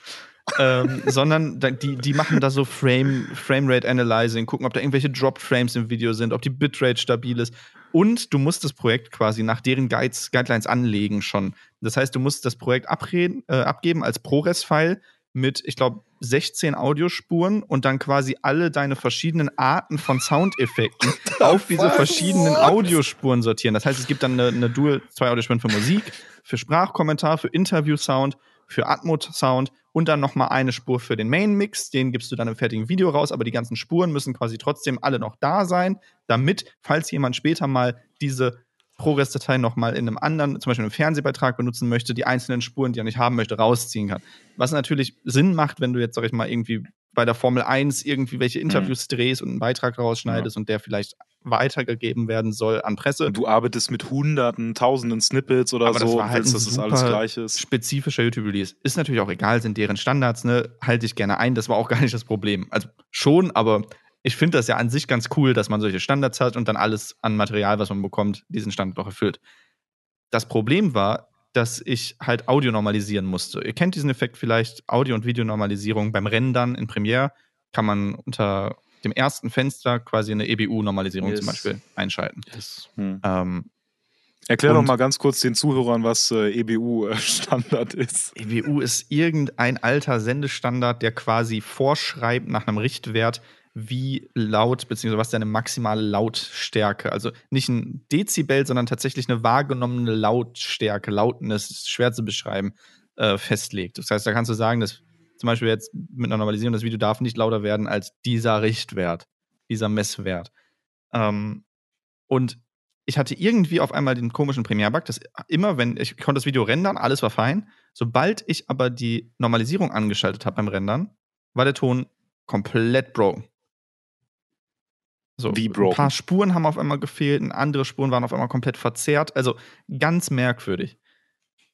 ähm, sondern die, die machen da so Frame, Framerate Analyzing, gucken, ob da irgendwelche Dropped Frames im Video sind, ob die Bitrate stabil ist. Und du musst das Projekt quasi nach deren Guides, Guidelines anlegen schon. Das heißt, du musst das Projekt abreden, äh, abgeben als ProRes-File mit, ich glaube, 16 Audiospuren und dann quasi alle deine verschiedenen Arten von Soundeffekten auf diese verschiedenen Audiospuren sortieren. Das heißt, es gibt dann eine, eine Dual, zwei Audiospuren für Musik, für Sprachkommentar, für Interview-Sound, für Atmos-Sound und dann nochmal eine Spur für den Main-Mix. Den gibst du dann im fertigen Video raus, aber die ganzen Spuren müssen quasi trotzdem alle noch da sein, damit, falls jemand später mal diese ProRes-Datei nochmal in einem anderen, zum Beispiel einem Fernsehbeitrag benutzen möchte, die einzelnen Spuren, die er nicht haben möchte, rausziehen kann. Was natürlich Sinn macht, wenn du jetzt, sag ich mal, irgendwie bei der Formel 1 irgendwie welche Interviews mhm. drehst und einen Beitrag rausschneidest ja. und der vielleicht weitergegeben werden soll an Presse. Du arbeitest mit hunderten, tausenden Snippets oder Aber so, das war halt willst, dass das alles gleich ist. Spezifischer YouTube-Release. Ist natürlich auch egal, sind deren Standards, ne? Halte ich gerne ein. Das war auch gar nicht das Problem. Also schon, aber ich finde das ja an sich ganz cool, dass man solche Standards hat und dann alles an Material, was man bekommt, diesen Standard auch erfüllt. Das Problem war, dass ich halt Audio normalisieren musste. Ihr kennt diesen Effekt vielleicht, Audio- und Videonormalisierung beim Rendern in Premiere kann man unter dem ersten Fenster quasi eine EBU-Normalisierung yes. zum Beispiel einschalten. Yes. Hm. Ähm, Erklär doch mal ganz kurz den Zuhörern, was äh, EBU-Standard ist. EBU ist irgendein alter Sendestandard, der quasi vorschreibt nach einem Richtwert, wie laut, beziehungsweise was deine maximale Lautstärke, also nicht ein Dezibel, sondern tatsächlich eine wahrgenommene Lautstärke, Lautness, schwer zu beschreiben, äh, festlegt. Das heißt, da kannst du sagen, dass zum Beispiel jetzt mit einer Normalisierung, das Video darf nicht lauter werden als dieser Richtwert, dieser Messwert. Ähm, und ich hatte irgendwie auf einmal den komischen Premiere-Bug, dass immer, wenn ich konnte das Video rendern, alles war fein. Sobald ich aber die Normalisierung angeschaltet habe beim Rendern, war der Ton komplett broken. So, Wie broken? Ein paar Spuren haben auf einmal gefehlt, andere Spuren waren auf einmal komplett verzerrt. Also ganz merkwürdig.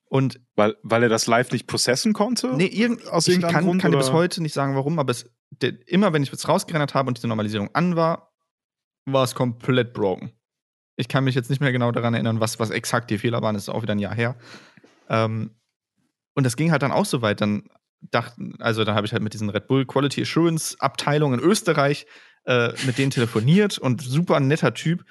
Und weil, weil er das live nicht processen konnte? Nee, irgend, aus ich kann, Grund, kann dir bis heute nicht sagen, warum, aber es, der, immer wenn ich es rausgerendert habe und diese Normalisierung an war, war es komplett broken. Ich kann mich jetzt nicht mehr genau daran erinnern, was, was exakt die Fehler waren, das ist auch wieder ein Jahr her. Ähm, und das ging halt dann auch so weit. Dann dachten, also dann habe ich halt mit diesen Red Bull Quality Assurance Abteilung in Österreich äh, mit denen telefoniert und super netter Typ.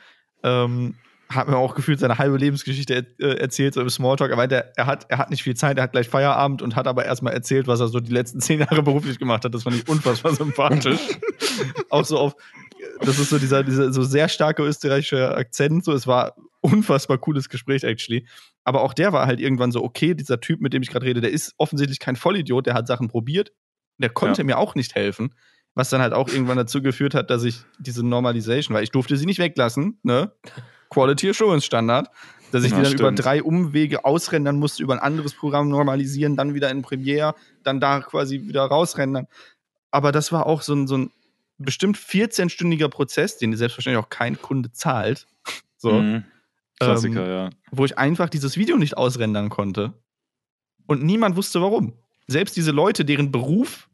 Ähm, hat mir auch gefühlt seine halbe Lebensgeschichte äh, erzählt, so im Smalltalk. Er meinte, er hat, er hat nicht viel Zeit, er hat gleich Feierabend und hat aber erstmal erzählt, was er so die letzten zehn Jahre beruflich gemacht hat. Das fand ich unfassbar sympathisch. auch so auf, das ist so dieser, dieser so sehr starke österreichische Akzent. So, es war unfassbar cooles Gespräch, actually. Aber auch der war halt irgendwann so, okay, dieser Typ, mit dem ich gerade rede, der ist offensichtlich kein Vollidiot, der hat Sachen probiert. Der konnte ja. mir auch nicht helfen was dann halt auch irgendwann dazu geführt hat, dass ich diese Normalization, weil ich durfte sie nicht weglassen, ne? Quality Assurance Standard, dass ich ja, die dann stimmt. über drei Umwege ausrendern musste, über ein anderes Programm normalisieren, dann wieder in Premiere, dann da quasi wieder rausrendern. Aber das war auch so ein, so ein bestimmt 14-stündiger Prozess, den selbstverständlich auch kein Kunde zahlt. So. Mhm. Klassiker, ähm, ja. Wo ich einfach dieses Video nicht ausrendern konnte. Und niemand wusste warum. Selbst diese Leute, deren Beruf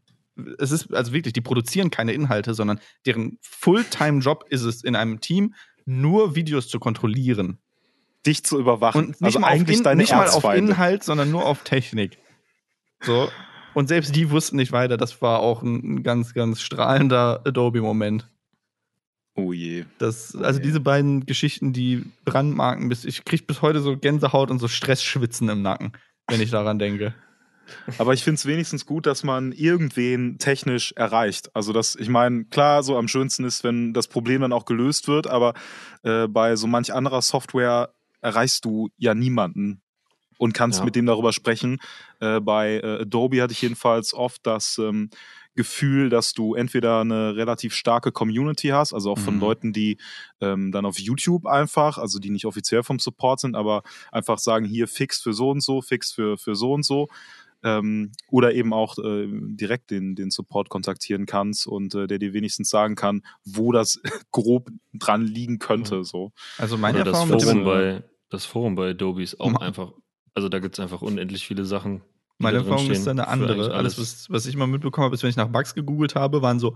es ist also wirklich, die produzieren keine Inhalte, sondern deren Fulltime-Job ist es in einem Team, nur Videos zu kontrollieren. Dich zu überwachen. Und nicht, also mal, eigentlich auf, in, nicht mal auf Inhalt, sondern nur auf Technik. So. Und selbst die wussten nicht weiter. Das war auch ein ganz, ganz strahlender Adobe-Moment. Oh je. Das, oh also je. diese beiden Geschichten, die brandmarken, bis ich kriege bis heute so Gänsehaut und so Stressschwitzen im Nacken, wenn ich daran denke. Aber ich finde es wenigstens gut, dass man irgendwen technisch erreicht. Also das, ich meine, klar, so am schönsten ist, wenn das Problem dann auch gelöst wird, aber äh, bei so manch anderer Software erreichst du ja niemanden und kannst ja. mit dem darüber sprechen. Äh, bei äh, Adobe hatte ich jedenfalls oft das ähm, Gefühl, dass du entweder eine relativ starke Community hast, also auch von mhm. Leuten, die ähm, dann auf YouTube einfach, also die nicht offiziell vom Support sind, aber einfach sagen, hier fix für so und so, fix für, für so und so ähm, oder eben auch äh, direkt den, den Support kontaktieren kannst und äh, der dir wenigstens sagen kann, wo das grob dran liegen könnte. So. Also meine oder Erfahrung das Forum, bei, das Forum bei Adobe ist auch einfach, also da gibt es einfach unendlich viele Sachen. Meine Erfahrung ist dann eine andere. Alles, was, was ich mal mitbekommen habe, ist, wenn ich nach Bugs gegoogelt habe, waren so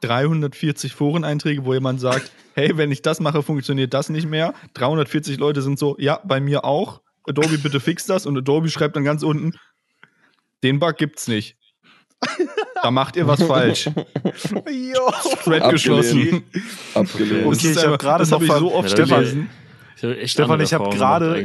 340 Foreneinträge, wo jemand sagt, hey, wenn ich das mache, funktioniert das nicht mehr. 340 Leute sind so, ja, bei mir auch. Adobe, bitte fix das. Und Adobe schreibt dann ganz unten, den Bug gibt's nicht. Da macht ihr was falsch. jo. Thread geschlossen. Abgelehnt. Okay, ich habe gerade noch hab so oft ja, Stefan, ich Stefan, ich habe gerade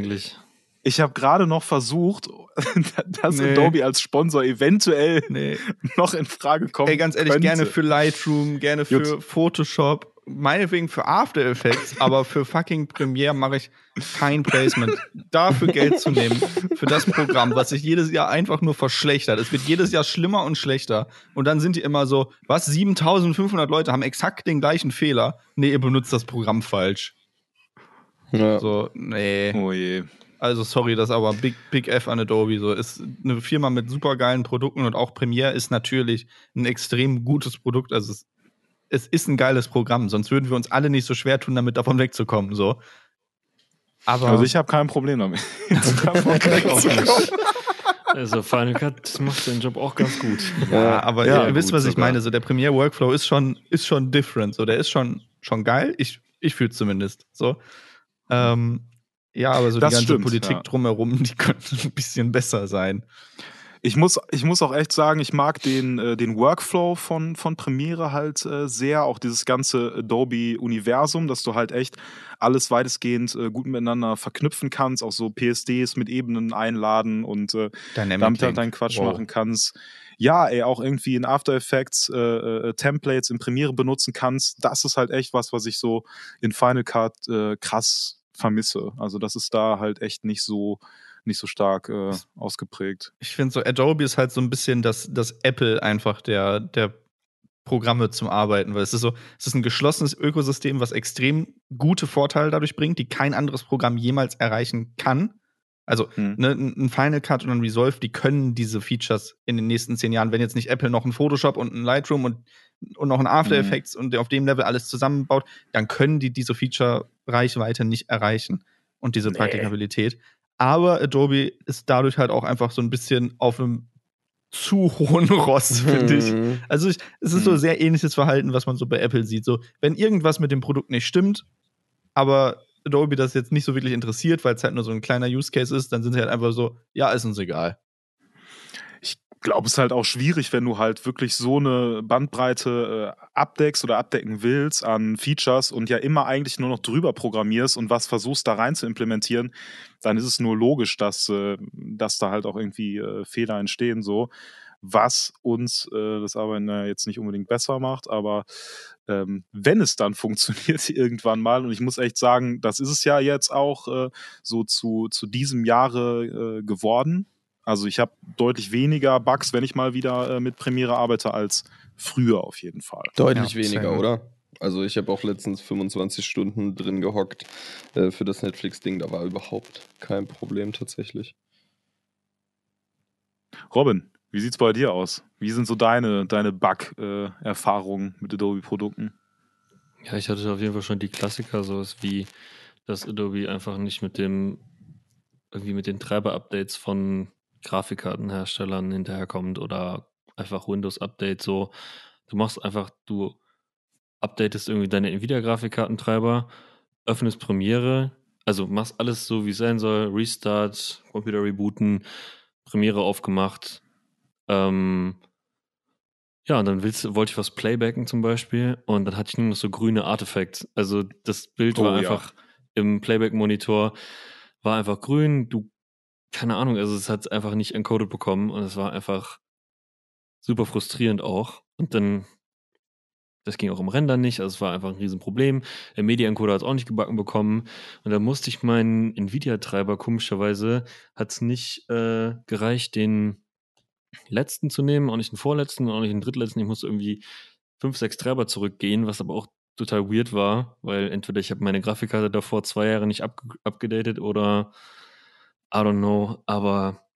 ich habe gerade noch versucht, dass nee. Adobe als Sponsor eventuell nee. noch in Frage kommt. Ey, ganz ehrlich, könnte. gerne für Lightroom, gerne für Gut. Photoshop, meinetwegen für After Effects, aber für fucking Premiere mache ich kein Placement. Dafür Geld zu nehmen, für das Programm, was sich jedes Jahr einfach nur verschlechtert. Es wird jedes Jahr schlimmer und schlechter. Und dann sind die immer so, was, 7500 Leute haben exakt den gleichen Fehler. Nee, ihr benutzt das Programm falsch. Ja. So, nee. Oh je. Also sorry, das aber Big, Big F an Adobe. So ist eine Firma mit supergeilen Produkten und auch Premiere ist natürlich ein extrem gutes Produkt. Also es, es ist ein geiles Programm, sonst würden wir uns alle nicht so schwer tun, damit davon wegzukommen. So. Aber Also ich habe kein Problem damit. Also Final Cut macht seinen Job auch ganz gut. ja, aber Ja, ihr wisst, was ich sogar. meine. So der Premiere Workflow ist schon, ist schon different. So der ist schon, schon geil. Ich, ich fühle zumindest. So. Ähm, ja, aber so Das die ganze stimmt, Politik ja. drumherum, die könnte ein bisschen besser sein. Ich muss, ich muss auch echt sagen, ich mag den, äh, den Workflow von, von Premiere halt äh, sehr. Auch dieses ganze Adobe-Universum, dass du halt echt alles weitestgehend äh, gut miteinander verknüpfen kannst. Auch so PSDs mit Ebenen einladen und äh, Dynamic damit halt deinen Quatsch Wow. machen kannst. Ja, ey, auch irgendwie in After Effects äh, äh, Templates in Premiere benutzen kannst. Das ist halt echt was, was ich so in Final Cut äh, krass vermisse. Also das ist da halt echt nicht so nicht so stark äh, ausgeprägt. Ich finde so, Adobe ist halt so ein bisschen das, das Apple einfach der, der Programme zum Arbeiten, weil es ist so, es ist ein geschlossenes Ökosystem, was extrem gute Vorteile dadurch bringt, die kein anderes Programm jemals erreichen kann. Also Hm. ne, ein Final Cut und ein Resolve, die können diese Features in den nächsten zehn Jahren, wenn jetzt nicht Apple noch ein Photoshop und ein Lightroom und, und noch ein After Mhm. Effects und auf dem Level alles zusammenbaut, dann können die diese Feature-Reichweite nicht erreichen und diese Nee. Praktikabilität. Aber Adobe ist dadurch halt auch einfach so ein bisschen auf einem zu hohen Ross, finde ich. Mhm. Also ich, es ist so Mhm. sehr ähnliches Verhalten, was man so bei Apple sieht. So, wenn irgendwas mit dem Produkt nicht stimmt, aber Adobe das jetzt nicht so wirklich interessiert, weil es halt nur so ein kleiner Use Case ist, dann sind sie halt einfach so, ja, ist uns egal. ich glaube, es ist halt auch schwierig, wenn du halt wirklich so eine Bandbreite äh, abdeckst oder abdecken willst an Features und ja immer eigentlich nur noch drüber programmierst und was versuchst da rein zu implementieren, dann ist es nur logisch, dass, äh, dass da halt auch irgendwie äh, Fehler entstehen, so. Was uns äh, das Arbeiten ja jetzt nicht unbedingt besser macht, aber ähm, wenn es dann funktioniert irgendwann mal, und ich muss echt sagen, das ist es ja jetzt auch äh, so zu, zu diesem Jahre äh, geworden, also ich habe deutlich weniger Bugs, wenn ich mal wieder äh, mit Premiere arbeite, als früher auf jeden Fall. Deutlich Ja, weniger, same. oder? Also ich habe auch letztens 25 Stunden drin gehockt äh, für das Netflix-Ding. Da war überhaupt kein Problem tatsächlich. Robin, wie sieht's bei dir aus? Wie sind so deine, deine Bug-Erfahrungen mit Adobe-Produkten? Ja, ich hatte auf jeden Fall schon die Klassiker, sowas wie, dass Adobe einfach nicht mit dem, irgendwie mit den Treiber-Updates von Grafikkartenherstellern hinterherkommt oder einfach Windows-Update so. Du machst einfach, du updatest irgendwie deine Nvidia-Grafikkartentreiber, öffnest Premiere, also machst alles so, wie es sein soll, Restart, Computer rebooten, Premiere aufgemacht, ähm, ja, und dann willst, wollte ich was playbacken zum Beispiel und dann hatte ich nur noch so grüne Artefacts. Also das Bild Oh, war ja. einfach im Playback-Monitor, war einfach grün, du, keine Ahnung, also es hat es einfach nicht encoded bekommen und es war einfach super frustrierend auch. Und dann, das ging auch im Render nicht, also es war einfach ein Riesenproblem. Der Media-Encoder hat es auch nicht gebacken bekommen und da musste ich meinen Nvidia-Treiber, komischerweise, hat es nicht äh, gereicht, den letzten zu nehmen, auch nicht den vorletzten, auch nicht den drittletzten. Ich musste irgendwie fünf, sechs Treiber zurückgehen, was aber auch total weird war, weil entweder ich habe meine Grafikkarte davor zwei Jahre nicht abgedatet oder I don't know, aber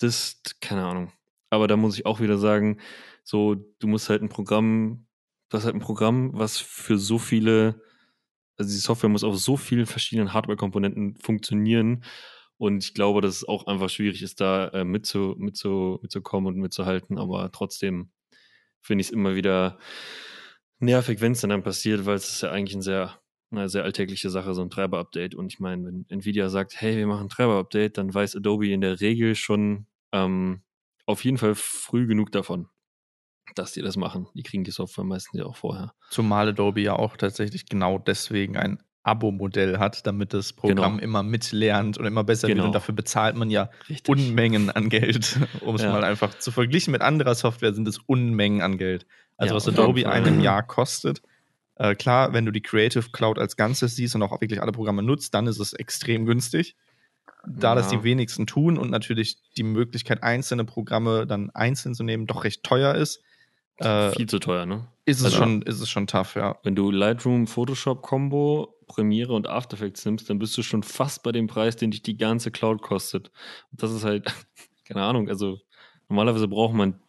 das, keine Ahnung. Aber da muss ich auch wieder sagen, so, du musst halt ein Programm, du hast halt ein Programm, was für so viele, also die Software muss auf so vielen verschiedenen Hardware-Komponenten funktionieren. Und ich glaube, dass es auch einfach schwierig ist, da äh, mitzu, mitzu, mitzukommen und mitzuhalten. Aber trotzdem finde ich es immer wieder nervig, wenn es dann, dann passiert, weil es ist ja eigentlich ein sehr, eine sehr alltägliche Sache, so ein Treiber-Update. Und ich meine, wenn Nvidia sagt, hey, wir machen ein Treiber-Update, dann weiß Adobe in der Regel schon ähm, auf jeden Fall früh genug davon, dass die das machen. Die kriegen die Software meistens ja auch vorher. Zumal Adobe ja auch tatsächlich genau deswegen ein Abo-Modell hat, damit das Programm Genau. immer mitlernt und immer besser wird. Genau. Und dafür bezahlt man ja Richtig. Unmengen an Geld. Um es Ja. mal einfach zu verglichen mit anderer Software sind es Unmengen an Geld. Also Ja, was Adobe einem Jahr kostet, Äh, klar, wenn du die Creative Cloud als Ganzes siehst und auch wirklich alle Programme nutzt, dann ist es extrem günstig. Da Ja. das die wenigsten tun und natürlich die Möglichkeit, einzelne Programme dann einzeln zu nehmen, doch recht teuer ist, äh, Viel zu teuer, ne? ist, es Also- schon, ist es schon tough, ja. Wenn du Lightroom, Photoshop Combo, Premiere und After Effects nimmst, dann bist du schon fast bei dem Preis, den dich die ganze Cloud kostet. Und das ist halt, keine Ahnung, also normalerweise braucht man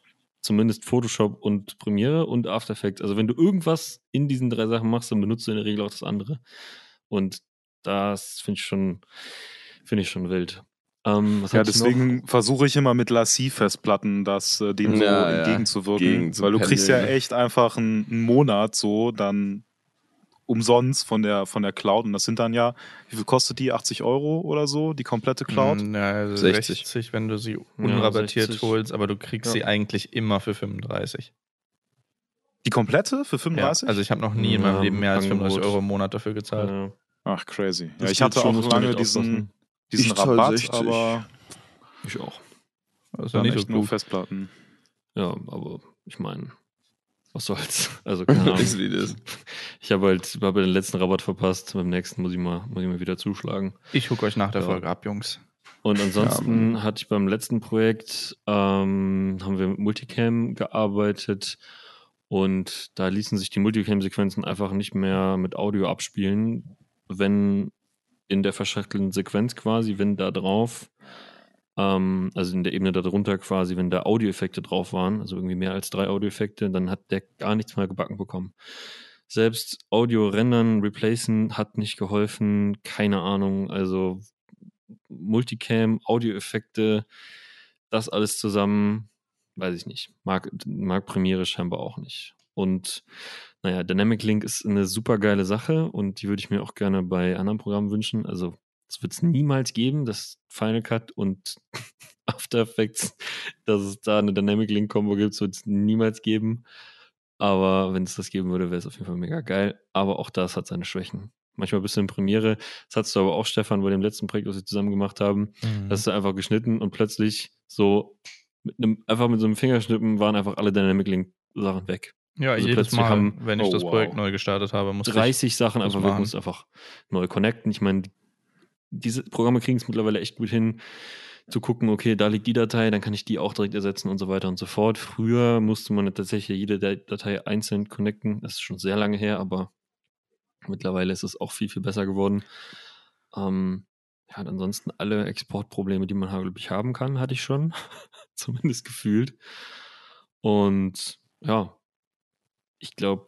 zumindest Photoshop und Premiere und After Effects. Also wenn du irgendwas in diesen drei Sachen machst, dann benutzt du in der Regel auch das andere. Und das finde ich schon, finde ich schon wild. Ähm, was Ja, deswegen versuche ich immer mit Lassie-Festplatten das äh, dem so Ja, ja. entgegenzuwirken. Gegen weil du kriegst ja pendeln. echt einfach einen, einen Monat so dann umsonst von der von der Cloud. Und das sind dann ja, wie viel kostet die? 80 Euro oder so, die komplette Cloud? Mm, Ja, also 60. 60. wenn du sie unrabattiert 60. holst, aber du kriegst Ja. sie eigentlich immer für 35. Die komplette für Ja, 35? also ich habe noch nie in Ja, meinem Leben mehr als 35 Angebot. Euro im Monat dafür gezahlt. Ja. Ach, crazy. Ja, ich hatte schon, auch lange diesen, aufpassen. Diesen Ich Rabatt, 60. aber Ich auch. Dann ja nicht echt so nur. Festplatten. Ja, aber ich meine, was soll's. Also keine Ahnung. Ich habe halt, habe den letzten Rabatt verpasst. Beim nächsten muss ich mal, muss ich mal wieder zuschlagen. Ich gucke euch nach der Ja. Folge ab, Jungs. Und ansonsten hatte ich beim letzten Projekt, ähm, haben wir mit Multicam gearbeitet und da ließen sich die Multicam-Sequenzen einfach nicht mehr mit Audio abspielen, wenn in der verschachtelten Sequenz quasi, wenn da drauf, ähm, also in der Ebene darunter quasi, wenn da Audioeffekte drauf waren, also irgendwie mehr als drei Audioeffekte, dann hat der gar nichts mehr gebacken bekommen. Selbst Audio rendern, replacen hat nicht geholfen, keine Ahnung, also Multicam, Audioeffekte, das alles zusammen, weiß ich nicht. Mag, mag Premiere scheinbar auch nicht. Und naja, Dynamic Link ist eine super geile Sache und die würde ich mir auch gerne bei anderen Programmen wünschen. Also, es wird es niemals geben, dass Final Cut und After Effects, dass es da eine Dynamic Link Combo gibt, wird es niemals geben. Aber wenn es das geben würde, wäre es auf jeden Fall mega geil. Aber auch das hat seine Schwächen. Manchmal bist du in Premiere. Das hattest du aber auch, Stefan, bei dem letzten Projekt, was wir zusammen gemacht haben. Mhm. Das ist einfach geschnitten und plötzlich so mit einem, einfach mit so einem Fingerschnippen waren einfach alle Dynamic Link Sachen weg. Ja, also jedes Mal, haben- wenn ich Oh, das wow. Projekt neu gestartet habe, musste 30 Sachen muss einfach machen. musst einfach neu connecten. Ich meine, diese Programme kriegen es mittlerweile echt gut hin, zu gucken, okay, da liegt die Datei, dann kann ich die auch direkt ersetzen und so weiter und so fort. Früher musste man tatsächlich jede Da- Datei einzeln connecten. Das ist schon sehr lange her, aber mittlerweile ist es auch viel, viel besser geworden. Ähm, ja, ansonsten alle Exportprobleme, die man, glaube ich, haben kann, hatte ich schon. Zumindest gefühlt. Und ja, ich glaube,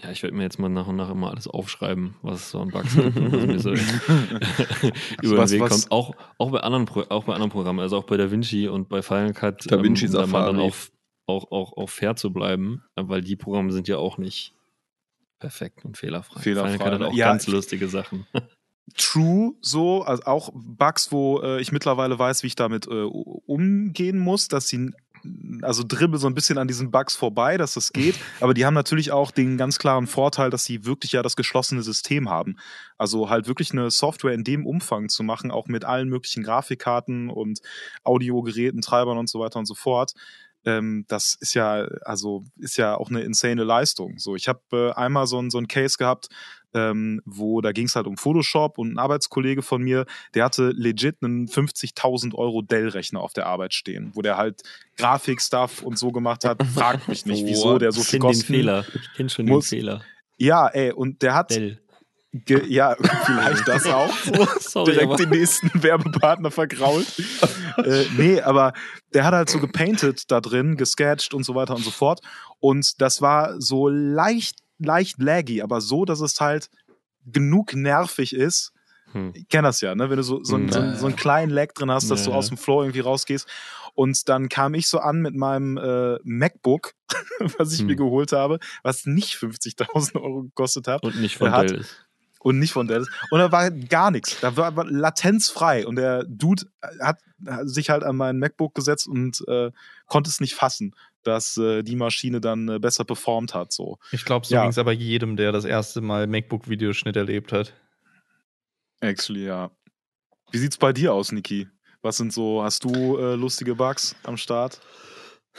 ja, ich werde mir jetzt mal nach und nach immer alles aufschreiben, was es so an Bugs gibt und was mir so über den Weg kommt. Auch, auch, bei anderen, Pro- auch bei anderen Programmen, also auch bei DaVinci und bei Final Cut, Da Vinci um da mal dann auf, auch, auch, auch fair zu bleiben, weil die Programme sind ja auch nicht perfekt und fehlerfrei. Fehlerfrei, Final Cut hat ne? auch Ja, ganz lustige Sachen. True, so, also auch Bugs, wo äh, ich mittlerweile weiß, wie ich damit äh, umgehen muss, dass sie also dribbel so ein bisschen an diesen Bugs vorbei, dass das geht, aber die haben natürlich auch den ganz klaren Vorteil, dass sie wirklich ja das geschlossene System haben. Also halt wirklich eine Software in dem Umfang zu machen, auch mit allen möglichen Grafikkarten und Audiogeräten, Treibern und so weiter und so fort. Ähm, das ist ja, also ist ja auch eine insane Leistung. So, ich habe äh, einmal so ein, so ein Case gehabt, ähm, wo da ging es halt um Photoshop und ein Arbeitskollege von mir, der hatte legit einen 50.000 Euro Dell-Rechner auf der Arbeit stehen, wo der halt Grafik-Stuff und so gemacht hat. Fragt mich nicht, wieso der so ich viel kenne den kostet. Fehler. Ich kenne schon muss- den Fehler. Ja, ey, und der hat, Dell. ge ja, vielleicht das auch. So Sorry, direkt aber- den nächsten Werbepartner vergrault. äh, nee, aber der hat halt so gepainted da drin, gesketcht und so weiter und so fort. Und das war so leicht, leicht laggy, aber so, dass es halt genug nervig ist. Hm. Ich kenne das ja, ne? wenn du so, so, einen- so, so einen kleinen Lag drin hast, dass du Ja. aus dem Flow irgendwie rausgehst. Und dann kam ich so an mit meinem äh, MacBook, was ich Hm. mir geholt habe, was nicht 50.000 Euro gekostet hat Und nicht von hat- Dell ist. und nicht von Dennis. Und da war gar nichts. Da war, war latenzfrei. Und der Dude hat, hat sich halt an mein MacBook gesetzt und äh, konnte es nicht fassen, dass äh, die Maschine dann äh, besser performt hat. So. Ich glaube, so Ja. ging es aber jedem, der das erste Mal MacBook-Videoschnitt erlebt hat. Actually, ja. Wie sieht's bei dir aus, Niki? Was sind so, hast du äh, lustige Bugs am Start?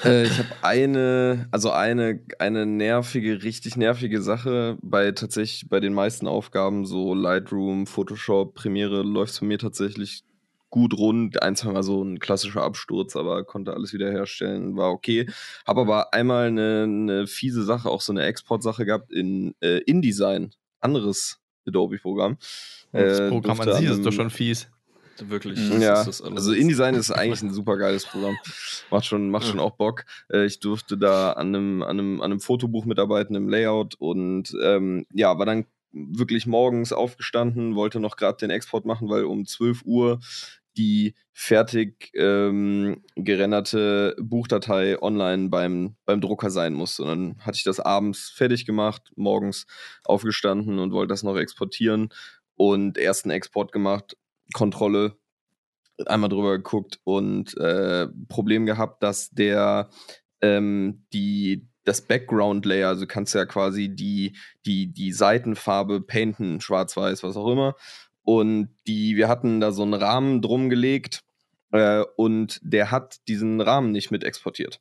Äh, ich habe eine, also eine, eine nervige, richtig nervige Sache bei tatsächlich bei den meisten Aufgaben, so Lightroom, Photoshop, Premiere, läuft es bei mir tatsächlich gut rund. Ein, zwei Mal so ein klassischer Absturz, aber konnte alles wiederherstellen, war okay. Habe aber einmal eine, eine fiese Sache, auch so eine Export-Sache gehabt in äh, InDesign, anderes Adobe-Programm. Das Äh, Programm an sich ist doch schon fies. Wirklich. ja, ist das also InDesign ist eigentlich ein super geiles Programm. Macht schon, macht schon auch Bock. Äh, ich durfte da an einem, an, einem, an einem Fotobuch mitarbeiten im Layout und ähm, ja, war dann wirklich morgens aufgestanden, wollte noch gerade den Export machen, weil um 12 Uhr die fertig ähm, gerenderte Buchdatei online beim, beim Drucker sein muss. Und dann hatte ich das abends fertig gemacht, morgens aufgestanden und wollte das noch exportieren und ersten Export gemacht, Kontrolle, einmal drüber geguckt und äh, Problem gehabt, dass der ähm, die das Background Layer, also du kannst ja quasi die die die Seitenfarbe painten, schwarz-weiß, was auch immer. Und die wir hatten da so einen Rahmen drum gelegt äh, und der hat diesen Rahmen nicht mit exportiert.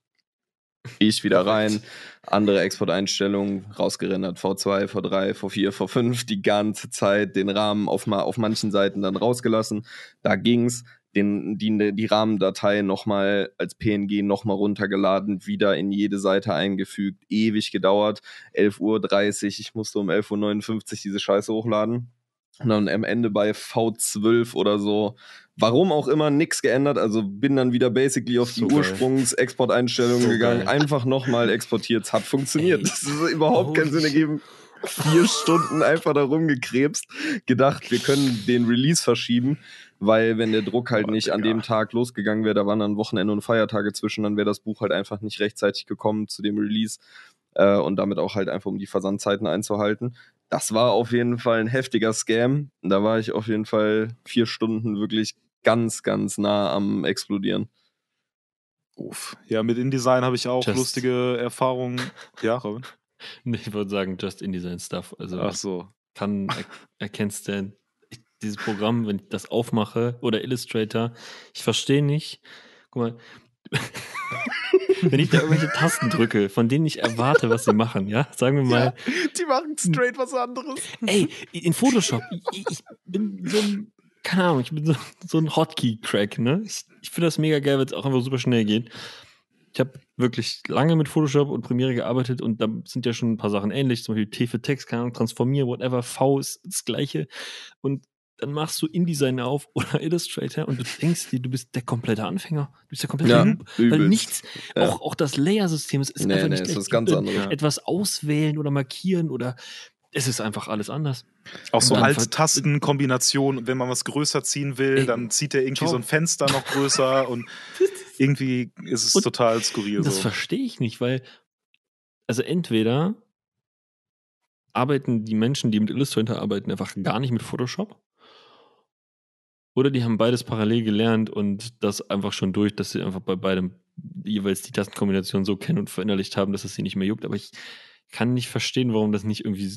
Ich wieder rein, andere Exporteinstellungen, rausgerendert, V2, V3, V4, V5, die ganze Zeit den Rahmen auf, ma auf manchen Seiten dann rausgelassen. Da ging's, den, die, die Rahmendatei nochmal als PNG nochmal runtergeladen, wieder in jede Seite eingefügt, ewig gedauert, 11.30 Uhr, ich musste um 11.59 Uhr diese Scheiße hochladen. Und dann am Ende bei V12 oder so, warum auch immer, nix geändert. Also bin dann wieder basically auf die So. Ursprungs-Exporteinstellungen So gegangen. geil. Einfach nochmal exportiert. Es hat funktioniert. Ey. Das ist überhaupt keinen Holy Sinn ergeben. Vier Stunden einfach da rumgekrebst, gedacht, wir können den Release verschieben, weil wenn der Druck halt Oh, nicht an Digga. dem Tag losgegangen wäre, da waren dann Wochenende und Feiertage zwischen, dann wäre das Buch halt einfach nicht rechtzeitig gekommen zu dem Release äh, und damit auch halt einfach um die Versandzeiten einzuhalten. Das war auf jeden Fall ein heftiger Scam. Da war ich auf jeden Fall vier Stunden wirklich ganz, ganz nah am Explodieren. Uff. Ja, mit InDesign habe ich auch Just- lustige Erfahrungen. Ja, Robin? Nee, ich würde sagen, just InDesign Stuff. Also Ach so. kann, er, erkennst du ich, dieses Programm, wenn ich das aufmache oder Illustrator, ich verstehe nicht. Guck mal, wenn ich da irgendwelche Tasten drücke, von denen ich erwarte, was sie machen, ja, sagen wir mal, Die machen straight was anderes. ey, in Photoshop, ich, ich bin so ein, keine Ahnung, ich bin so, so ein Hotkey-Crack, ne? Ich, ich finde das mega geil, weil es auch einfach super schnell geht. Ich habe wirklich lange mit Photoshop und Premiere gearbeitet und da sind ja schon ein paar Sachen ähnlich, zum Beispiel T für Text, keine Ahnung, Transformier, whatever, V ist das gleiche. Und dann machst du InDesign auf oder Illustrator und du denkst dir, du bist der komplette Anfänger. Du bist der komplette Ja, Noob. Weil nichts, Ja. auch, auch das Layer-System ist, ist Nee, einfach nee, nicht ist ganz anderes. Etwas auswählen oder markieren oder es ist einfach alles anders. Auch so Alt-Tasten-Kombination. Wenn man was größer ziehen will, Ey, dann zieht er irgendwie ciao. so ein Fenster noch größer und irgendwie ist es Und total skurril. Das So. verstehe ich nicht, weil, also entweder arbeiten die Menschen, die mit Illustrator arbeiten, einfach gar nicht mit Photoshop. Oder die haben beides parallel gelernt und das einfach schon durch, dass sie einfach bei beidem jeweils die Tastenkombination so kennen und verinnerlicht haben, dass es sie nicht mehr juckt. Aber ich kann nicht verstehen, warum das nicht irgendwie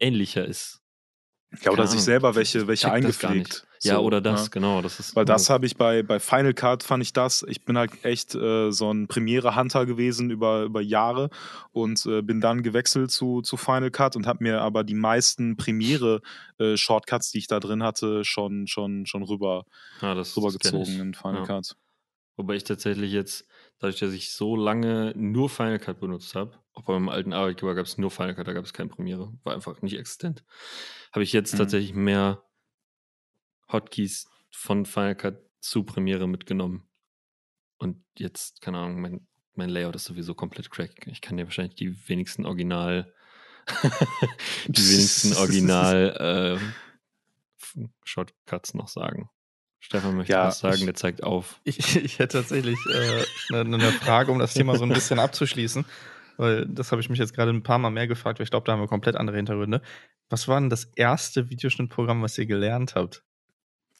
ähnlicher ist. Ja, oder sich selber welche, welche check das eingepflegt. Ja, So, oder das, ja. genau. Das ist Weil das habe ich bei, bei Final Cut fand ich das. Ich bin halt echt äh, so ein Premiere-Hunter gewesen über, über Jahre und äh, bin dann gewechselt zu, zu Final Cut und habe mir aber die meisten Premiere-Shortcuts, die ich da drin hatte, schon, schon, schon rüber, ja, das, das rübergezogen ich. in Final Ja. Cut. Wobei ich tatsächlich jetzt, dadurch, dass ich so lange nur Final Cut benutzt habe, auch bei meinem alten Arbeitgeber gab es nur Final Cut, da gab es keine Premiere, war einfach nicht existent, habe ich jetzt Mhm. tatsächlich mehr Hotkeys von Final Cut zu Premiere mitgenommen. Und jetzt, keine Ahnung, mein, mein Layout ist sowieso komplett crack. Ich kann dir wahrscheinlich die wenigsten Original, die wenigsten Original äh, Shortcuts noch sagen. Stefan möchte Ja, was sagen, ich- der zeigt auf. Ich, ich hätte tatsächlich äh, eine, eine Frage, um das Thema so ein bisschen abzuschließen, weil das habe ich mich jetzt gerade ein paar Mal mehr gefragt, weil ich glaube, da haben wir komplett andere Hintergründe. Was war denn das erste Videoschnittprogramm, was ihr gelernt habt?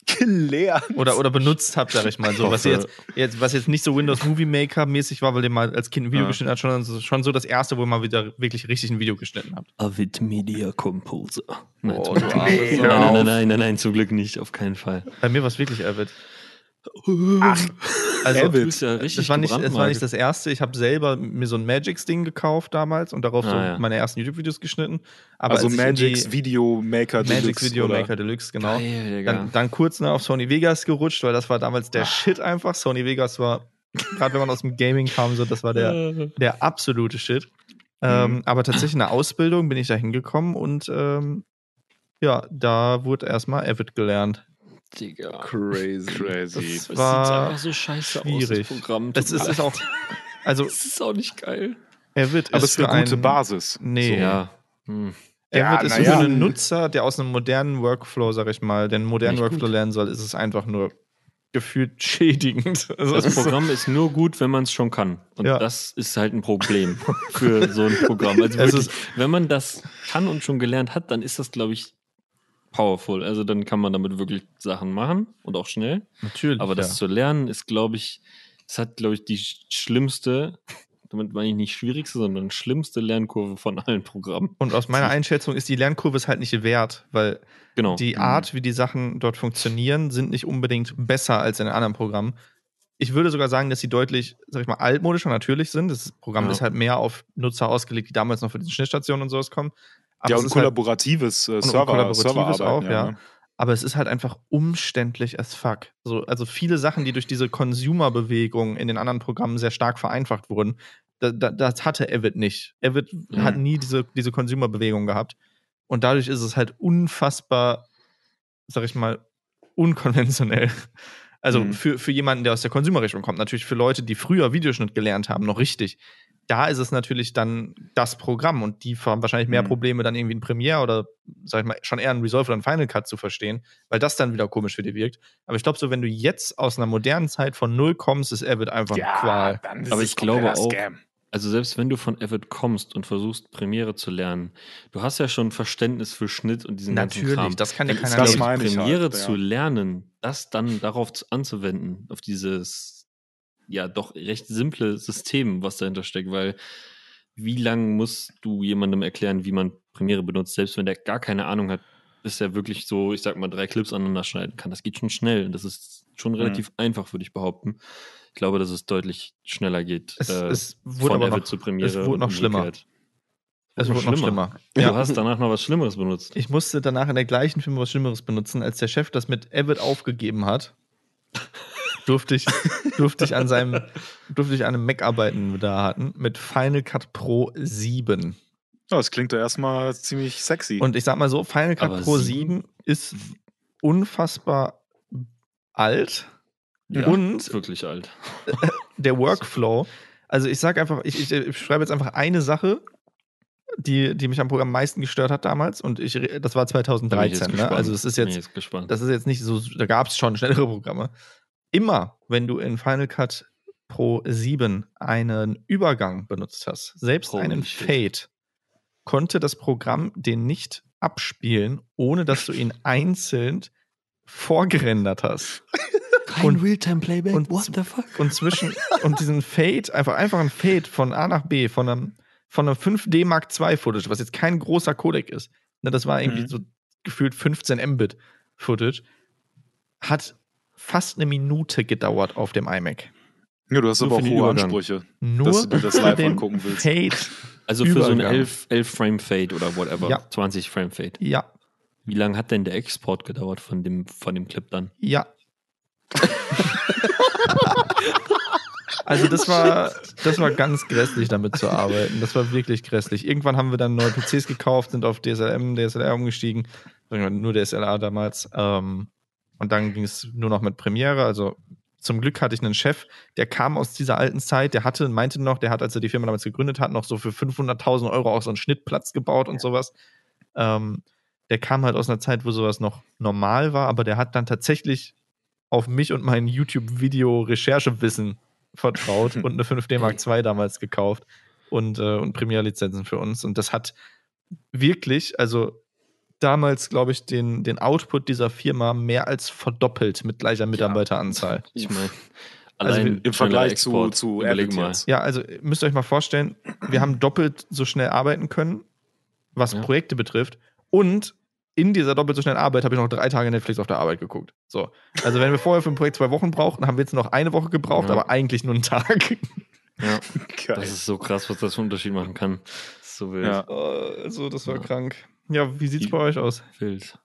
Gelernt. Oder, oder benutzt habt, sag ich mal. So, was, jetzt, jetzt, was jetzt nicht so Windows Movie Maker mäßig war, weil ihr mal als Kind ein Video Ja. geschnitten habt, schon, schon so das erste, wo ihr mal wieder wirklich richtig ein Video geschnitten habt. Avid Media Composer. Nein, Oh, nein, nein, nein, nein, nein, zum Glück nicht, auf keinen Fall. Bei mir war es wirklich Avid. Ach, Also, Avid. Du bist ja richtig das war, nicht, das war nicht das erste. Ich habe selber mir so ein Magix-Ding gekauft damals und darauf so Ah, ja. meine ersten YouTube-Videos geschnitten. Aber also als die- Video Maker Magix Deluxe, Video oder? Maker Deluxe, genau. Geil. Dann, dann kurz ne, auf Sony Vegas gerutscht, weil das war damals der Shit einfach. Sony Vegas war, gerade wenn man aus dem Gaming kam, so, das war der, der absolute Shit. Ähm, aber tatsächlich in der Ausbildung bin ich da hingekommen und ähm, ja, da wurde erstmal Avid gelernt. Digga. Crazy. Crazy. Das war sieht einfach so scheiße aus, schwierig. das Programm. Das ist, ist auch, also Das ist auch nicht geil. Avid Aber ist es ist eine für gute einen, Basis. Nee, Ja. Hm. Ja, Avid ist na ja. für einen Nutzer, der aus einem modernen Workflow, sag ich mal, einen modernen Nicht Workflow gut. lernen soll, ist es einfach nur gefühlt schädigend. Also Das so- Programm ist nur gut, wenn man es schon kann. Und Ja. das ist halt ein Problem für so ein Programm. Also Es wirklich, wenn man das kann und schon gelernt hat, dann ist das, glaube ich, powerful. Also dann kann man damit wirklich Sachen machen und auch schnell. Natürlich. Aber das ja. zu lernen ist, glaube ich, es hat, glaube ich, die sch- schlimmste, damit meine ich nicht schwierigste, sondern schlimmste Lernkurve von allen Programmen. Und aus meiner Einschätzung ist die Lernkurve es halt nicht wert, weil Genau. die Art, wie die Sachen dort funktionieren, sind nicht unbedingt besser als in anderen Programmen. Ich würde sogar sagen, dass sie deutlich, sag ich mal, altmodischer natürlich sind. Das Programm Ja. ist halt mehr auf Nutzer ausgelegt, die damals noch von diesen Schnittstationen und sowas kommen. Aber ja, und halt, kollaboratives und Server, kollaboratives Serverarbeiten, auch, ja. ne? aber es ist halt einfach umständlich as fuck. So, also viele Sachen, die durch diese Consumer-Bewegung in den anderen Programmen sehr stark vereinfacht wurden, da, da, das hatte Avid nicht. Avid Mhm. hat nie diese, diese Consumer-Bewegung gehabt. Und dadurch ist es halt unfassbar, sag ich mal, unkonventionell. Also Mhm. für, für jemanden, der aus der Consumer-Richtung kommt, natürlich für Leute, die früher Videoschnitt gelernt haben, noch richtig. Da ist es natürlich dann das Programm und die haben wahrscheinlich mehr Mhm. Probleme, dann irgendwie ein Premiere oder, sag ich mal, schon eher ein Resolve oder ein Final Cut zu verstehen, weil das dann wieder komisch für die wirkt. Aber ich glaube, so, wenn du jetzt aus einer modernen Zeit von null kommst, ist Avid einfach eine Qual. dann ist Aber ich glaube auch, Scam. Also selbst wenn du von Avid kommst und versuchst, Premiere zu lernen, du hast ja schon Verständnis für Schnitt und diesen ganzen Natürlich, Kram. das kann ja Dann keiner Das ich Premiere halt, zu ja. lernen, das dann darauf zu- anzuwenden, auf dieses ja doch recht simple System, was dahinter steckt, weil wie lange musst du jemandem erklären, wie man Premiere benutzt, selbst wenn der gar keine Ahnung hat, bis er wirklich so, ich sag mal, drei Clips aneinander schneiden kann. Das geht schon schnell das ist schon Mhm. relativ einfach, würde ich behaupten. Ich glaube, dass es deutlich schneller geht. Es, äh, es wurde von aber Avid noch, zu Premiere. es wurde noch schlimmer. umgekehrt. es wurde noch schlimmer. Du Ja. hast danach noch was Schlimmeres benutzt. Ich musste danach in der gleichen Firma was Schlimmeres benutzen, als der Chef das mit Avid aufgegeben hat. Durfte ich, durfte ich an seinem, durfte ich an einem Mac arbeiten, den wir da hatten, mit Final Cut Pro 7. Ja, das klingt doch erstmal ziemlich sexy. Und ich sag mal so, Final Cut Aber Pro sieben? 7 ist unfassbar alt Ja, und ist wirklich alt. der Workflow. Also ich sag einfach, ich, ich, ich schreibe jetzt einfach eine Sache, die, die mich am Programm am meisten gestört hat damals. Und ich, das war Da bin ich jetzt 2013. Ne? Also es ist jetzt, jetzt gespannt. das ist jetzt nicht so, da gab es schon schnellere Programme. Immer, wenn du in Final Cut Pro 7 einen Übergang benutzt hast, selbst Holy einen. Fade, konnte das Programm den nicht abspielen, ohne dass du ihn einzeln vorgerendert hast. Kein und- Realtime-Playback? und- What the fuck? und zwischen und diesen Fade, einfach, einfach ein Fade von A nach B, von einem, von einem 5D Mark II Footage, was jetzt kein großer Codec ist. Ne, das war irgendwie Mhm. so gefühlt 15 Mbit Footage. Hat fast eine Minute gedauert auf dem iMac. ja, du hast Nur aber auch hohe Übergang. Ansprüche. Nur Dass du dir das für live angucken willst. Fade. Also für so einen Übergang. 11, 11 Frame Fade oder whatever, Ja. 20 Frame Fade. Ja, Wie lange hat denn der Export gedauert von dem, von dem Clip dann? ja. Also das war, das war ganz grässlich, damit zu arbeiten. Das war wirklich grässlich. Irgendwann haben wir dann neue PCs gekauft, sind auf DSLM, DSLR umgestiegen. Nur DSLR damals. Ähm, und dann ging es nur noch mit Premiere. Also zum Glück hatte ich einen Chef, der kam aus dieser alten Zeit, der hatte, meinte noch, der hat, als er die Firma damals gegründet hat, noch so für 500.000 Euro auch so einen Schnittplatz gebaut und sowas. Ähm, der kam halt aus einer Zeit, wo sowas noch normal war, aber der hat dann tatsächlich auf mich und mein YouTube-Video-Recherchewissen vertraut und eine 5D Mark II damals gekauft und, äh, und Premiere-Lizenzen für uns. Und das hat wirklich, also damals, glaube ich, den, den Output dieser Firma mehr als verdoppelt mit gleicher Mitarbeiteranzahl. Ich meine, Also allein wir- Im Vergleich zu, Export, zu überleg Avid mal. Ja, also müsst ihr euch mal vorstellen, wir haben doppelt so schnell arbeiten können, was Ja. Projekte betrifft. Und in dieser doppelt so schnellen Arbeit habe ich noch drei Tage Netflix auf der Arbeit geguckt. So. Also wenn wir vorher für ein Projekt zwei Wochen brauchten, haben wir jetzt noch eine Woche gebraucht, Ja. aber eigentlich nur einen Tag. Ja, Geil. das ist so krass, was das für einen Unterschied machen kann. So wild. Ja. Äh, Also, das war Ja. krank. Ja, wie sieht's Die- bei euch aus? Wild.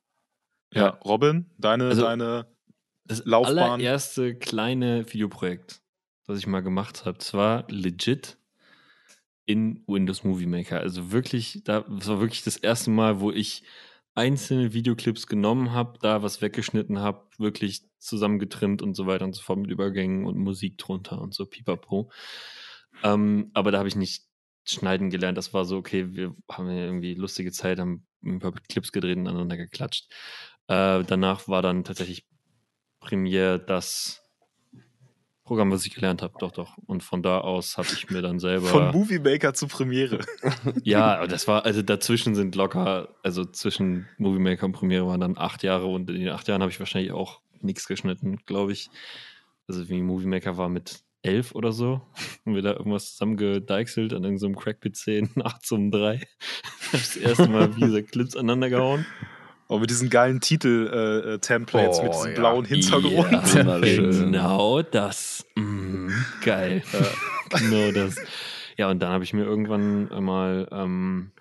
ja, Robin, deine, Also- deine Das Laufbahn. allererste kleine Videoprojekt, das ich mal gemacht habe, das war legit in Windows Movie Maker. Also wirklich, da, das war wirklich das erste Mal, wo ich einzelne Videoclips genommen habe, da was weggeschnitten habe, wirklich zusammengetrimmt und so weiter und so fort mit Übergängen und Musik drunter und so pipapo. Ähm, aber da habe ich nicht schneiden gelernt. Das war so, okay, wir haben ja irgendwie lustige Zeit, haben ein paar Clips gedreht und aneinander geklatscht. Äh, danach war dann tatsächlich Premiere das Programm, was ich gelernt habe, doch, doch. Und von da aus habe ich mir dann selber. von Movie Maker zu Premiere. ja, aber das war, also dazwischen sind locker, also zwischen Movie Maker und Premiere waren dann acht Jahre und in den acht Jahren habe ich wahrscheinlich auch nichts geschnitten, glaube ich. Also wie Movie Maker war mit elf oder so. Und wir da irgendwas zusammengedeichselt an irgendeinem Crack-PC in 8 zum 3. das erste Mal wie diese Clips aneinander gehauen. Oh, mit diesen geilen Titel-Templates, Oh, mit diesem ja. blauen Hintergrund. Ja, Wunderschön. genau das. Mm, geil. genau das. Ja, und dann habe ich mir irgendwann mal, ähm,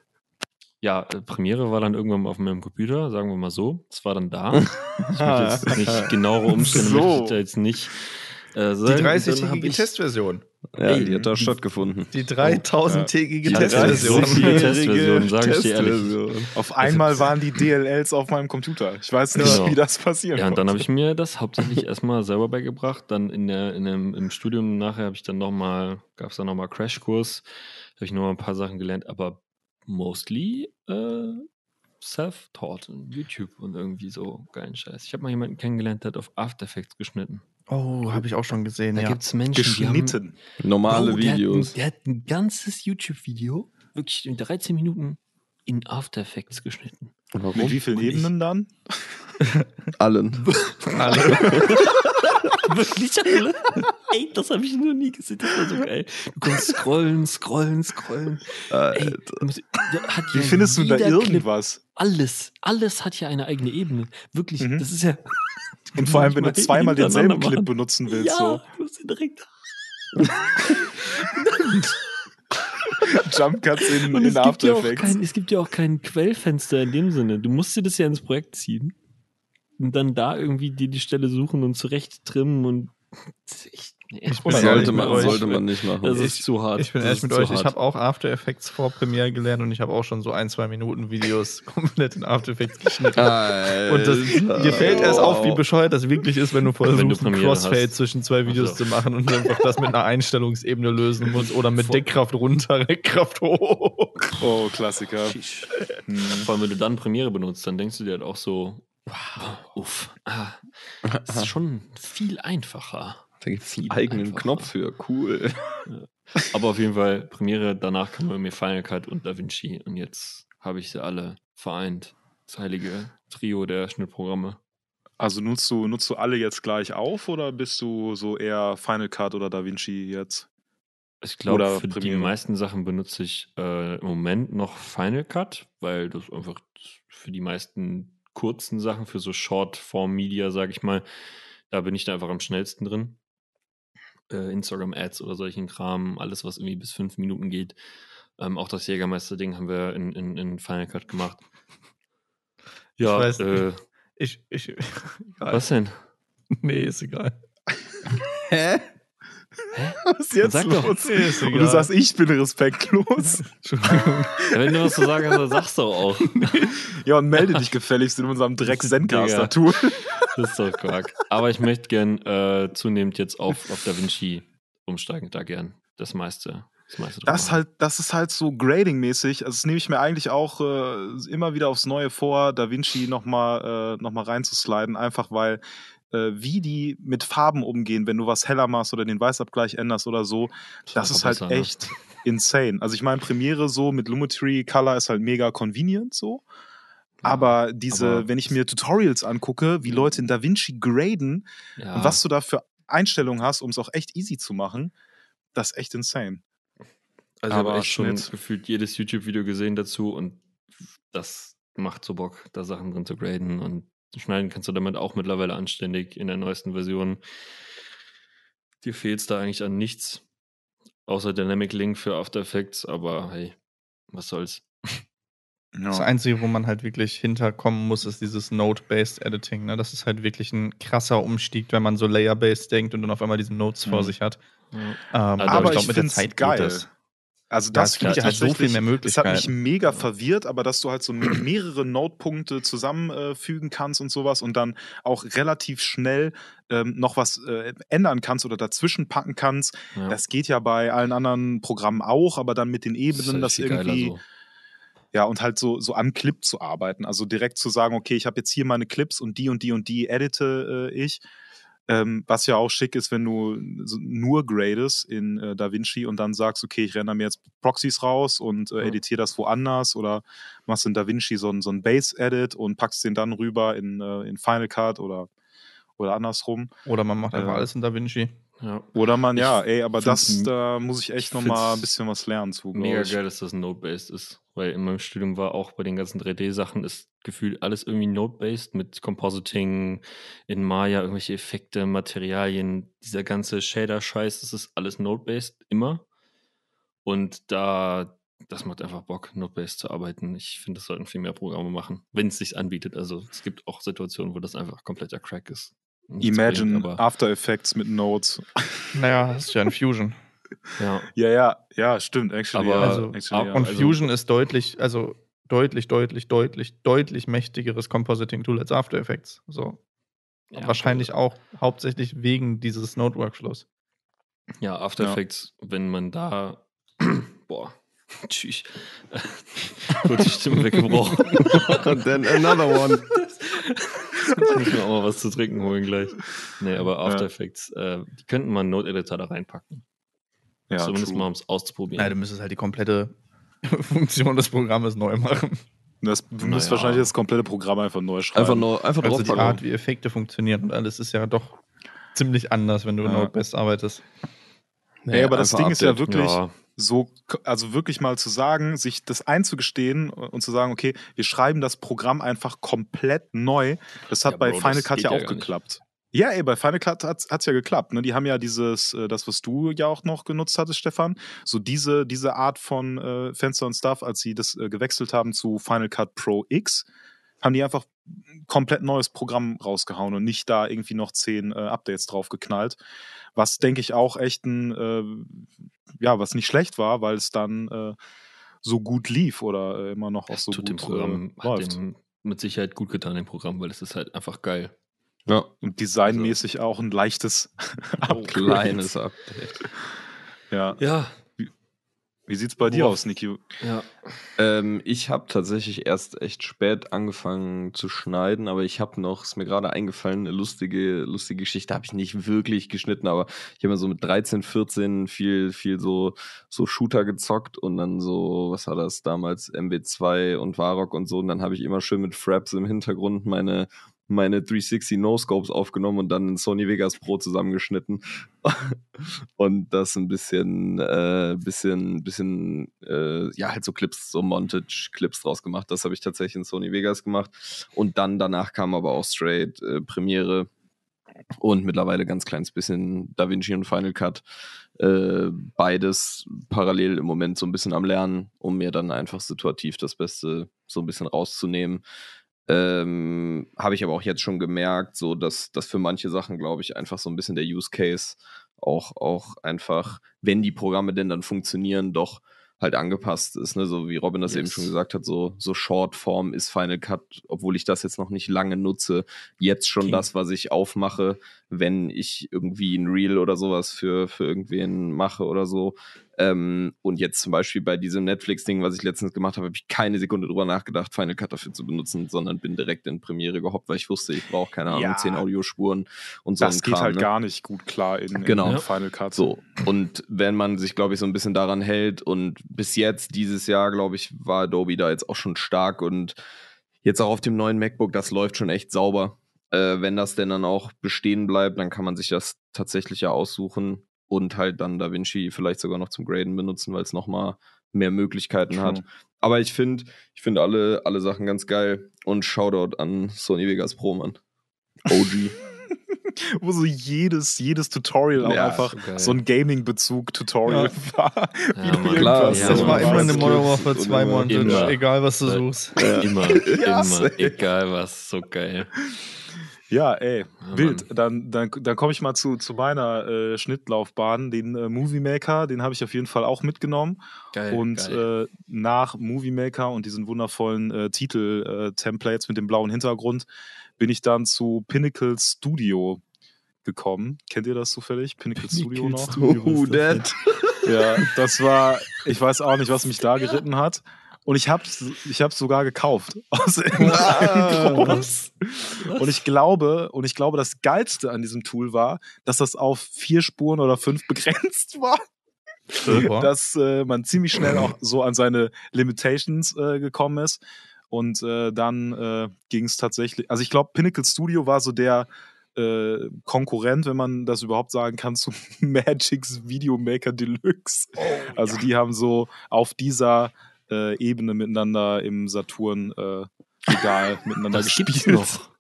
ja, äh, Premiere war dann irgendwann auf meinem Computer, sagen wir mal so. Es war dann da. Ich möchte jetzt nicht genauere Umstände So. möchte ich da jetzt nicht äh, Die sagen. Dann hab 30-tägige ich- Testversion. Ja, Ey, die hat da stattgefunden. Die 3000-tägige Ich hatte Testversion. so viele Testversionen, sage ich dir ehrlich. Testversion. Auf einmal waren die DLLs auf meinem Computer. Ich weiß nicht, Genau. wie das passieren Ja, und dann habe ich mir das hauptsächlich erstmal selber beigebracht. Dann in der, in dem, im Studium nachher habe ich dann nochmal, gab es dann nochmal Crashkurs, habe ich nochmal ein paar Sachen gelernt, aber mostly äh, self-taught in YouTube und irgendwie so geilen Scheiß. Ich habe mal jemanden kennengelernt, der hat auf After Effects geschnitten. Oh, habe ich auch schon gesehen, Da ja. gibt es Menschen, die haben, geschnitten. Normale Bro, der Videos. Hat ein, der hat ein ganzes YouTube-Video, wirklich in 13 Minuten, in After Effects geschnitten. Mit wie vielen Und ich- Ebenen dann? Allen. Wirklich alle? Ey, das habe ich noch nie gesehen. Das war so geil. Du kannst scrollen, scrollen, scrollen. Ey, Wie findest du da irgendwas? Alles, alles hat ja eine eigene Ebene. Wirklich, Mhm. das ist ja. Und vor allem, wenn du zweimal denselben Clip machen. benutzen willst, Ja, so. du musst ihn direkt. Jump Cuts in, Und in After ja Effects. kein, es gibt ja auch kein Quellfenster in dem Sinne. Du musst dir das ja ins Projekt ziehen und dann da irgendwie dir die Stelle suchen und zurecht trimmen und. Nee, Ich bin Sollte man, euch. sollte man nicht machen. Das ist Ich- zu hart. Ich bin Das ehrlich mit euch, ich hart. habe auch After Effects vor Premiere gelernt und ich habe auch schon so ein, zwei Minuten Videos komplett in After Effects geschnitten. Alter. Und das, dir fällt erst auf, wie bescheuert das wirklich ist, wenn du Wenn du versuchst, ein Crossfade hast. zwischen zwei Videos Ach so. zu machen und einfach das mit einer Einstellungsebene lösen musst oder mit. Deckkraft runter, Deckkraft hoch. Oh, Klassiker. Hm. Vor allem, wenn du dann Premiere benutzt, dann denkst du dir halt auch so, wow, uff, ah, das ist schon viel einfacher. Da gibt es einen eigenen einfacher. Knopf für. Cool. Aber auf jeden Fall, Premiere, danach kam bei mir Final Cut und DaVinci und jetzt habe ich sie alle vereint. Das heilige Trio der Schnittprogramme. Also nutzt du, nutzt du alle jetzt gleich auf oder bist du so eher Final Cut oder DaVinci jetzt? Ich glaube, für die Premiere. meisten Sachen benutze ich äh, im Moment noch Final Cut, weil das einfach für die meisten kurzen Sachen, für so Short-Form-Media, sage ich mal, da bin ich da einfach am schnellsten drin. Äh, Instagram-Ads oder solchen Kram, alles, was irgendwie bis fünf Minuten geht. Ähm, auch das Jägermeister-Ding haben wir in, in, in Final Cut gemacht. Ja, weiß äh, Ich, ich, egal. was denn? Nee, ist egal. Hä? Was ist jetzt Sag doch. los? Nee, ist Und du sagst, ich bin respektlos. Entschuldigung. Ja, wenn du was zu sagen hast, dann sagst du auch. Ja, und melde dich gefälligst in unserem dreck Digga. Zencaster-Tool. Das ist doch Quark. Aber ich möchte gern äh, zunehmend jetzt auf, auf DaVinci umsteigen, da gern das meiste. Das, Das, halt, das ist halt so Grading-mäßig. Also das nehme ich mir eigentlich auch äh, immer wieder aufs Neue vor, Da Vinci nochmal äh, noch mal reinzusliden, einfach weil wie die mit Farben umgehen, wenn du was heller machst oder den Weißabgleich änderst oder so, das ist halt besser, ne? echt insane. Also ich meine, Premiere so mit Lumetri Color ist halt mega convenient so. Aber diese, aber wenn ich mir Tutorials angucke, wie Leute in Da Vinci graden Ja. und was du da für Einstellungen hast, um es auch echt easy zu machen, das ist echt insane. Also ich habe Aber echt schon Schnitt. gefühlt jedes YouTube-Video gesehen dazu und das macht so Bock, da Sachen drin zu graden und schneiden kannst du damit auch mittlerweile anständig in der neuesten Version. Dir fehlt es da eigentlich an nichts, außer Dynamic Link für After Effects, aber hey, was soll's. Das Einzige, wo man halt wirklich hinterkommen muss, ist dieses Node-Based Editing. Ne? Das ist halt wirklich ein krasser Umstieg, wenn man so Layer-Based denkt und dann auf einmal diese Nodes mhm. vor sich hat. Ja. Ähm, aber, aber ich, ich finde es geil. Also das ja, finde ich halt so viel mehr möglich. Das hat mich mega verwirrt, aber dass du halt so mehrere Node-Punkte zusammenfügen äh, kannst und sowas und dann auch relativ schnell ähm, noch was äh, ändern kannst oder dazwischen packen kannst. Ja. Das geht ja bei allen anderen Programmen auch, aber dann mit den Ebenen, das, das irgendwie so. Ja, und halt so, so am Clip zu arbeiten. Also direkt zu sagen, okay, ich habe jetzt hier meine Clips und die und die und die edite äh, ich. Ähm, was ja auch schick ist, wenn du nur gradest in äh, DaVinci und dann sagst, okay, ich renne mir jetzt Proxys raus und äh, editiere das woanders oder machst in DaVinci so, so ein Base-Edit und packst den dann rüber in, äh, in Final Cut oder, oder andersrum. Oder man macht einfach äh, alles in DaVinci. Ja. Oder man, ja, ey, aber das, da muss ich echt nochmal ein bisschen was lernen zu. Mega geil, dass das Node-based ist. Weil in meinem Studium war auch bei den ganzen 3D-Sachen ist gefühlt alles irgendwie Node-based mit Compositing in Maya, irgendwelche Effekte, Materialien, dieser ganze Shader-Scheiß, das ist alles Node-based immer. Und da, das macht einfach Bock, Node-based zu arbeiten. Ich finde, das sollten viel mehr Programme machen, wenn es sich anbietet. Also es gibt auch Situationen, wo das einfach kompletter Crack ist. Imagine bringt, After Effects mit Nodes. Naja, das ist ja ein Fusion. Ja, ja, ja, ja stimmt. Actually, aber ja, also, actually, ja. und also, Fusion ist deutlich, also deutlich, deutlich, deutlich, deutlich mächtigeres Compositing-Tool als After Effects. So. Ja, Wahrscheinlich cool. auch hauptsächlich wegen dieses Node-Workflows. Ja, After Effects, wenn man da, boah, tschüss, kurz die Stimme weggebrochen. And then another one. Ich muss mir auch mal was zu trinken holen gleich. Nee, aber After Effects, äh, die könnten mal einen Node-Editor da reinpacken. Ja, Zumindest true. mal, um es auszuprobieren. Ja, du müsstest halt die komplette Funktion des Programmes neu machen. Das, du musst naja. wahrscheinlich das komplette Programm einfach neu schreiben. Einfach, neu, einfach also die Art, wie Effekte funktionieren und alles ist ja doch ziemlich anders, wenn du ja. in Node-Best arbeitest. Nee, Ey, aber das Ding Update. ist ja wirklich ja. So, also wirklich mal zu sagen, sich das einzugestehen und zu sagen, okay, wir schreiben das Programm einfach komplett neu. Das hat ja, bei Bro, Final Cut ja auch geklappt. Nicht. Ja, ey, bei Final Cut hat es ja geklappt. Ne? Die haben ja dieses, äh, das, was du ja auch noch genutzt hattest, Stefan, so diese, diese Art von äh, Fenster und Stuff, als sie das äh, gewechselt haben zu Final Cut Pro X, haben die einfach komplett neues Programm rausgehauen und nicht da irgendwie noch zehn äh, Updates drauf geknallt. Was, denke ich, auch echt ein, äh, ja, was nicht schlecht war, weil es dann äh, so gut lief oder äh, immer noch auch so tut gut dem Programm, äh, läuft. Hat dem mit Sicherheit gut getan, dem Programm, weil es ist halt einfach geil. Ja. Und designmäßig also, auch ein leichtes oh, kleines Update. Ja. Ja. Wie, sieht's bei Worauf? dir aus, Niki? Ja. Ähm, ich habe tatsächlich erst echt spät angefangen zu schneiden, aber ich habe noch, ist mir gerade eingefallen, eine lustige, lustige Geschichte, habe ich nicht wirklich geschnitten, aber ich habe so mit 13, 14 viel, viel so, so Shooter gezockt und dann so, was war das damals, MB2 und Varrock und so, und dann habe ich immer schön mit Fraps im Hintergrund meine meine 360 No-Scopes aufgenommen und dann in Sony Vegas Pro zusammengeschnitten. und das ein bisschen, äh, bisschen, bisschen, äh, ja, halt so Clips, so Montage-Clips draus gemacht. Das habe ich tatsächlich in Sony Vegas gemacht. Und dann danach kam aber auch straight äh, Premiere und mittlerweile ganz kleines bisschen DaVinci und Final Cut. Äh, beides parallel im Moment so ein bisschen am Lernen, um mir dann einfach situativ das Beste so ein bisschen rauszunehmen. Ähm, Habe ich aber auch jetzt schon gemerkt, so dass das für manche Sachen, glaube ich, einfach so ein bisschen der Use Case auch, auch einfach, wenn die Programme denn dann funktionieren, doch halt angepasst ist, ne? so wie Robin das yes. eben schon gesagt hat, so, so Shortform ist Final Cut, obwohl ich das jetzt noch nicht lange nutze, jetzt schon okay. das, was ich aufmache, wenn ich irgendwie ein Reel oder sowas für, für irgendwen mache oder so. Ähm, und jetzt zum Beispiel bei diesem Netflix-Ding, was ich letztens gemacht habe, habe ich keine Sekunde drüber nachgedacht, Final Cut dafür zu benutzen, sondern bin direkt in Premiere gehoppt, weil ich wusste, ich brauche keine Ahnung, ja, zehn Audiospuren und so. Das geht Kram, halt ne? gar nicht gut klar in, genau. in Final Cut. So. Und wenn man sich, glaube ich, so ein bisschen daran hält und bis jetzt, dieses Jahr, glaube ich, war Adobe da jetzt auch schon stark und jetzt auch auf dem neuen MacBook, das läuft schon echt sauber. Äh, wenn das denn dann auch bestehen bleibt, dann kann man sich das tatsächlich ja aussuchen und halt dann DaVinci vielleicht sogar noch zum Graden benutzen, weil es nochmal mehr Möglichkeiten True. hat. Aber ich finde ich find alle, alle Sachen ganz geil. Und Shoutout an Sony Vegas Pro, Mann. OG. Wo so jedes, jedes Tutorial auch Ja, einfach so so ein Gaming-Bezug-Tutorial war. Wie Ja, Mann. Klar, Ja, das war immer eine Modern Warfare und 2 immer- Montage, egal was du Ja. suchst. Immer, Ja, immer, egal was, so geil. Ja, ey, Ja, wild. Mann. Dann, dann, dann komme ich mal zu, zu meiner äh, Schnittlaufbahn. Den äh, Movie Maker, den habe ich auf jeden Fall auch mitgenommen. Geil. und geil. Äh, nach Movie Maker und diesen wundervollen äh, Titel-Templates mit dem blauen Hintergrund bin ich dann zu Pinnacle Studio gekommen. Kennt ihr das zufällig? Pinnacle, Studio noch? Who that? Ja, das war, ich weiß auch nicht, was mich da geritten hat. Und ich hab's, ich hab's sogar gekauft. Aus irgendeinem Grund. Und ich glaube, und ich glaube, das Geilste an diesem Tool war, dass das auf vier Spuren oder fünf begrenzt war. Super. Dass äh, man ziemlich schnell auch so an seine Limitations äh, gekommen ist. Und äh, dann äh, ging es tatsächlich, also ich glaube, Pinnacle Studio war so der äh, Konkurrent, wenn man das überhaupt sagen kann, zu Magic's Videomaker Deluxe. also die haben so auf dieser äh, Ebene miteinander im Saturn äh, Regal miteinander das gespielt. gibt's noch.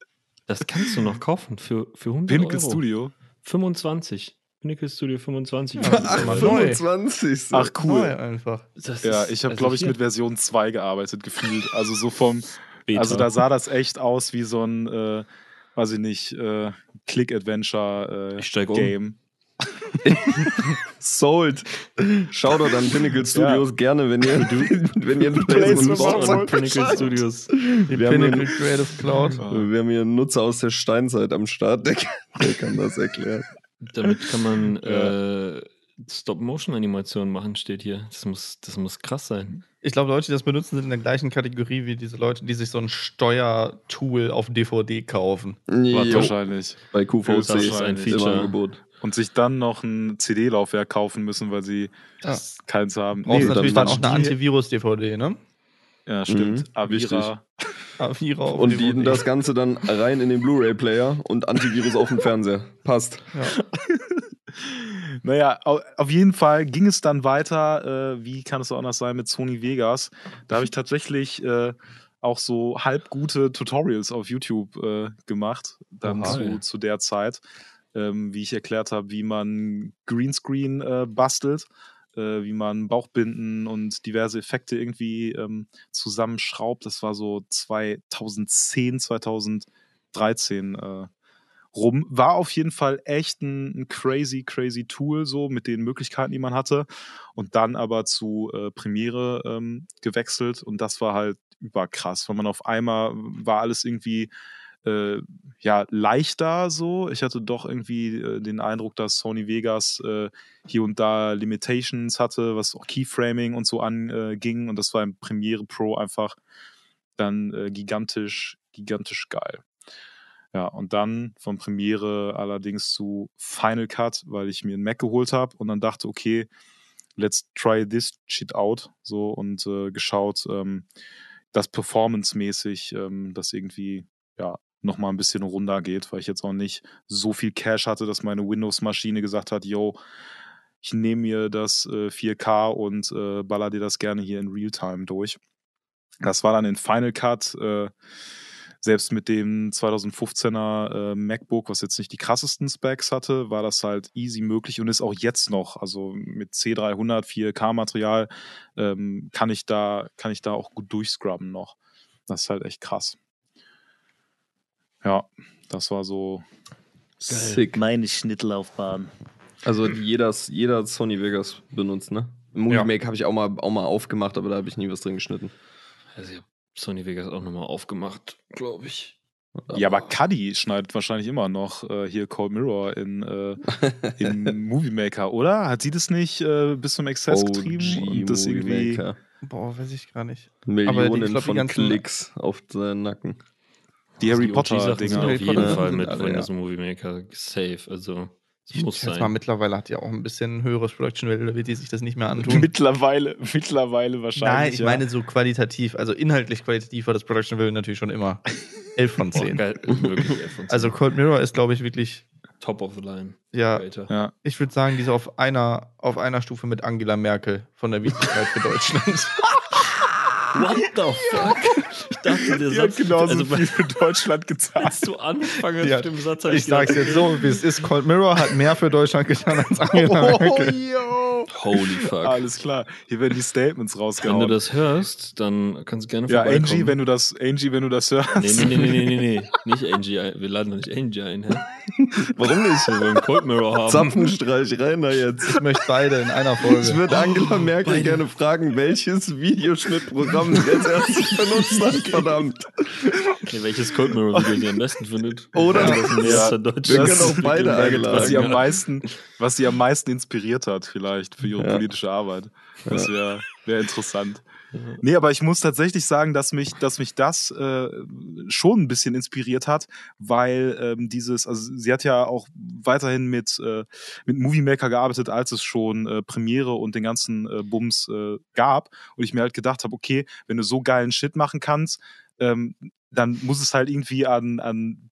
Das kannst du noch kaufen für, für 100 Pinnacle Euro. Studio. 25. Pinnacle Studio 25. Ach, Euro. neu. 25. so. Ach cool. Neu einfach. Das Ja, ich habe, also glaube ich, mit Version 2 gearbeitet, gefühlt. Also so vom, Beta. also da sah das echt aus wie so ein, äh, weiß ich nicht, äh, Click-Adventure Ich steig um. Sold. Shoutout an Pinnacle Studios gerne, wenn ihr, wenn ihr ein Placement braucht. Und Pinnacle Studios. Die Wir haben Pinnacle hier- Creative Cloud. Wir haben hier einen Nutzer aus der Steinzeit am Start, der, kann- der kann das erklären. Damit kann man äh, Stop-Motion-Animationen machen, steht hier. Das muss, das muss krass sein. Ich glaube, Leute, die das benutzen, sind in der gleichen Kategorie wie diese Leute, die sich so ein Steuertool auf DVD kaufen. Jo, Wahrscheinlich. bei QVC Das ist ein Feature. Angebot. Und sich dann noch ein CD-Laufwerk kaufen müssen, weil sie Ja. keins haben. Brauchst Nee, natürlich dann dann, auch eine Antivirus-DVD, ne? Ja, stimmt. Mhm, Avira. A4 auf Und die, DVD. das Ganze dann rein in den Blu-ray-Player und Antivirus auf dem Fernseher. Passt. Ja. Naja, au- auf jeden Fall ging es dann weiter, äh, wie kann es auch anders sein, mit Sony Vegas. Da habe ich tatsächlich äh, auch so halb gute Tutorials auf YouTube äh, gemacht, dann zu, zu der Zeit, ähm, wie ich erklärt habe, wie man Greenscreen äh, bastelt, äh, wie man Bauchbinden und diverse Effekte irgendwie ähm, zusammenschraubt. Das war so 2010, 2013 äh, rum. War auf jeden Fall echt ein, ein crazy, crazy Tool, so mit den Möglichkeiten, die man hatte. Und dann aber zu äh, Premiere ähm, gewechselt und das war halt überkrass, weil man auf einmal war alles irgendwie äh, ja leichter so. Ich hatte doch irgendwie äh, den Eindruck, dass Sony Vegas äh, hier und da Limitations hatte, was auch Keyframing und so anging. und das war im Premiere Pro einfach dann äh, gigantisch, gigantisch geil. Ja, und dann von Premiere allerdings zu Final Cut, weil ich mir einen Mac geholt habe und dann dachte, okay, let's try this shit out. So und äh, geschaut, ähm, dass performancemäßig ähm, das irgendwie ja nochmal ein bisschen runter geht, weil ich jetzt auch nicht so viel Cash hatte, dass meine Windows-Maschine gesagt hat, yo, ich nehme mir das äh, 4K und äh, baller dir das gerne hier in Realtime durch. Das war dann in Final Cut, äh, selbst mit dem 2015er äh, MacBook, was jetzt nicht die krassesten Specs hatte, war das halt easy möglich und ist auch jetzt noch, also mit C300 4K-Material ähm, kann kann ich da auch gut durchscrubben noch. Das ist halt echt krass. Ja, das war so. Sick. Meine Schnittlaufbahn. Also jeder, jeder Sony Vegas benutzt, ne? Movie Make habe ich auch mal, auch mal aufgemacht, aber da habe ich nie was drin geschnitten. Also ich habe Sony Vegas auch nochmal aufgemacht, glaube ich. Ja, aber Cuddy schneidet wahrscheinlich immer noch äh, hier Cold Mirror in, äh, in Movie Maker, oder? Hat sie das nicht äh, bis zum Exzess getrieben und das Movie irgendwie. Maker. Boah, weiß ich gar nicht. Millionen Aber die- ich glaub, die von ganzen- Klicks auf seinen Nacken. Die Harry OG Potter Sachen sind Dinger. auf jeden Fall mit alle, Windows ja. Movie Maker safe. Also, das Ich muss mal, sein. mittlerweile hat die auch ein bisschen höheres Production Value, da wird die sich das nicht mehr antun. Mittlerweile, mittlerweile wahrscheinlich. Nein, ich ja. meine so qualitativ, also inhaltlich qualitativ war das Production Value natürlich schon immer 11 von Boah, 10. geil, wirklich elf von zehn. also Cold Mirror ist, glaube ich, wirklich, Top of the Line. ja. Ja. ich würde sagen, die ist auf einer, auf einer Stufe mit Angela Merkel von der Wichtigkeit für Deutschland. What the fuck? Ich dachte, der Satz. hat genauso also, viel für Deutschland gezahlt. als du anfangen Ja, mit dem Satz, hab Ich sag's jetzt so, wie es ist. Cold Mirror hat mehr für Deutschland getan als Angela Merkel. yo. Holy fuck. Alles klar. Hier werden die Statements Wenn du rausgehauen. das hörst, dann kannst du gerne ja, vorbeikommen. Angie, wenn du das, Angie, wenn du das hörst. Nee, nee, nee, nee, nee, nee, nee. Nicht Angie. Wir laden doch nicht Angie ein, hä? Warum nicht? Wir wollen Cold Mirror haben. Zapfenstreich rein da jetzt. Ich möchte beide in einer Ich Folge. würde Angela Merkel gerne fragen, welches Videoschnittprogramm sie als erstes benutzt hat, verdammt. Nee, welches Cold Mirror Video sie am besten findet. Oder- das ein Ja, deutscher wir können Das- auch beide was sie am einladen. meisten, was sie am meisten inspiriert hat, vielleicht für ihre Ja. politische Arbeit. Das wäre wär interessant. Nee, aber ich muss tatsächlich sagen, dass mich, dass mich das äh, schon ein bisschen inspiriert hat, weil ähm, dieses, also sie hat ja auch weiterhin mit, äh, mit Movie Maker gearbeitet, als es schon äh, Premiere und den ganzen äh, Bums äh, gab. Und ich mir halt gedacht habe, okay, wenn du so geilen Shit machen kannst, ähm, dann muss es halt irgendwie an, an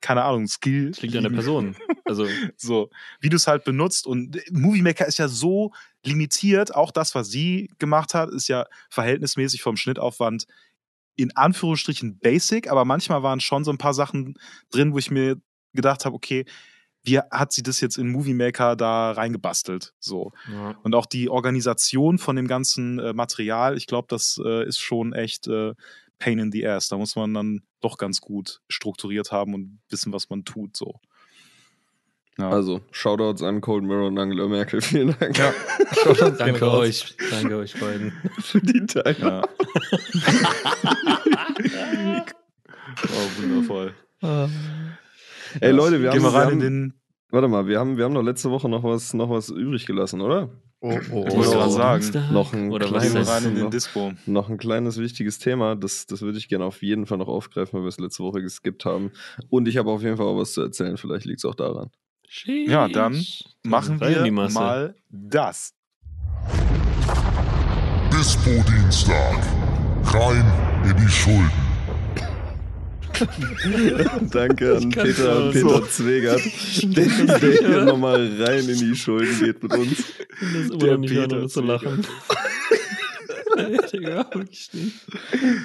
keine Ahnung, Skill. Das liegt an der. Person. Also, So, wie du es halt benutzt. Und Movie Maker ist ja so limitiert. Auch das, was sie gemacht hat, ist ja verhältnismäßig vom Schnittaufwand in Anführungsstrichen basic, aber manchmal waren schon so ein paar Sachen drin, wo ich mir gedacht habe, okay, wie hat sie das jetzt in Movie Maker da reingebastelt? So. ja. Und auch die Organisation von dem ganzen äh, Material, ich glaube, das äh, ist schon echt äh, Pain in the Ass. Da muss man dann doch ganz gut strukturiert haben und wissen, was man tut. So. Ja. Also, Shoutouts an Cold Mirror und Angela Merkel. Vielen Dank Ja. Danke euch. Danke euch beiden. für die Teile. Ja. oh, wundervoll. Ey Leute, wir Gehen haben, wir rein wir in haben den. Warte mal, wir haben, wir haben doch letzte Woche noch was, noch was übrig gelassen, oder? Oh, oh, Ich wollte oh. gerade sagen, Dienstag? noch ein Oder kleines- rein in den noch- Dispo. Noch ein kleines wichtiges Thema, das, das würde ich gerne auf jeden Fall noch aufgreifen, weil wir es letzte Woche geskippt haben. Und ich habe auf jeden Fall auch was zu erzählen, vielleicht liegt es auch daran. Ja, dann Machen wir mal das. Dispo-Dienstag. Rein in die Schulden. Danke an Peter, auch Peter so. Zwegert, der, der hier nochmal rein in die Schulden geht mit uns. Das ist immer Der nicht Peter zu lachen. Digga, wirklich nicht.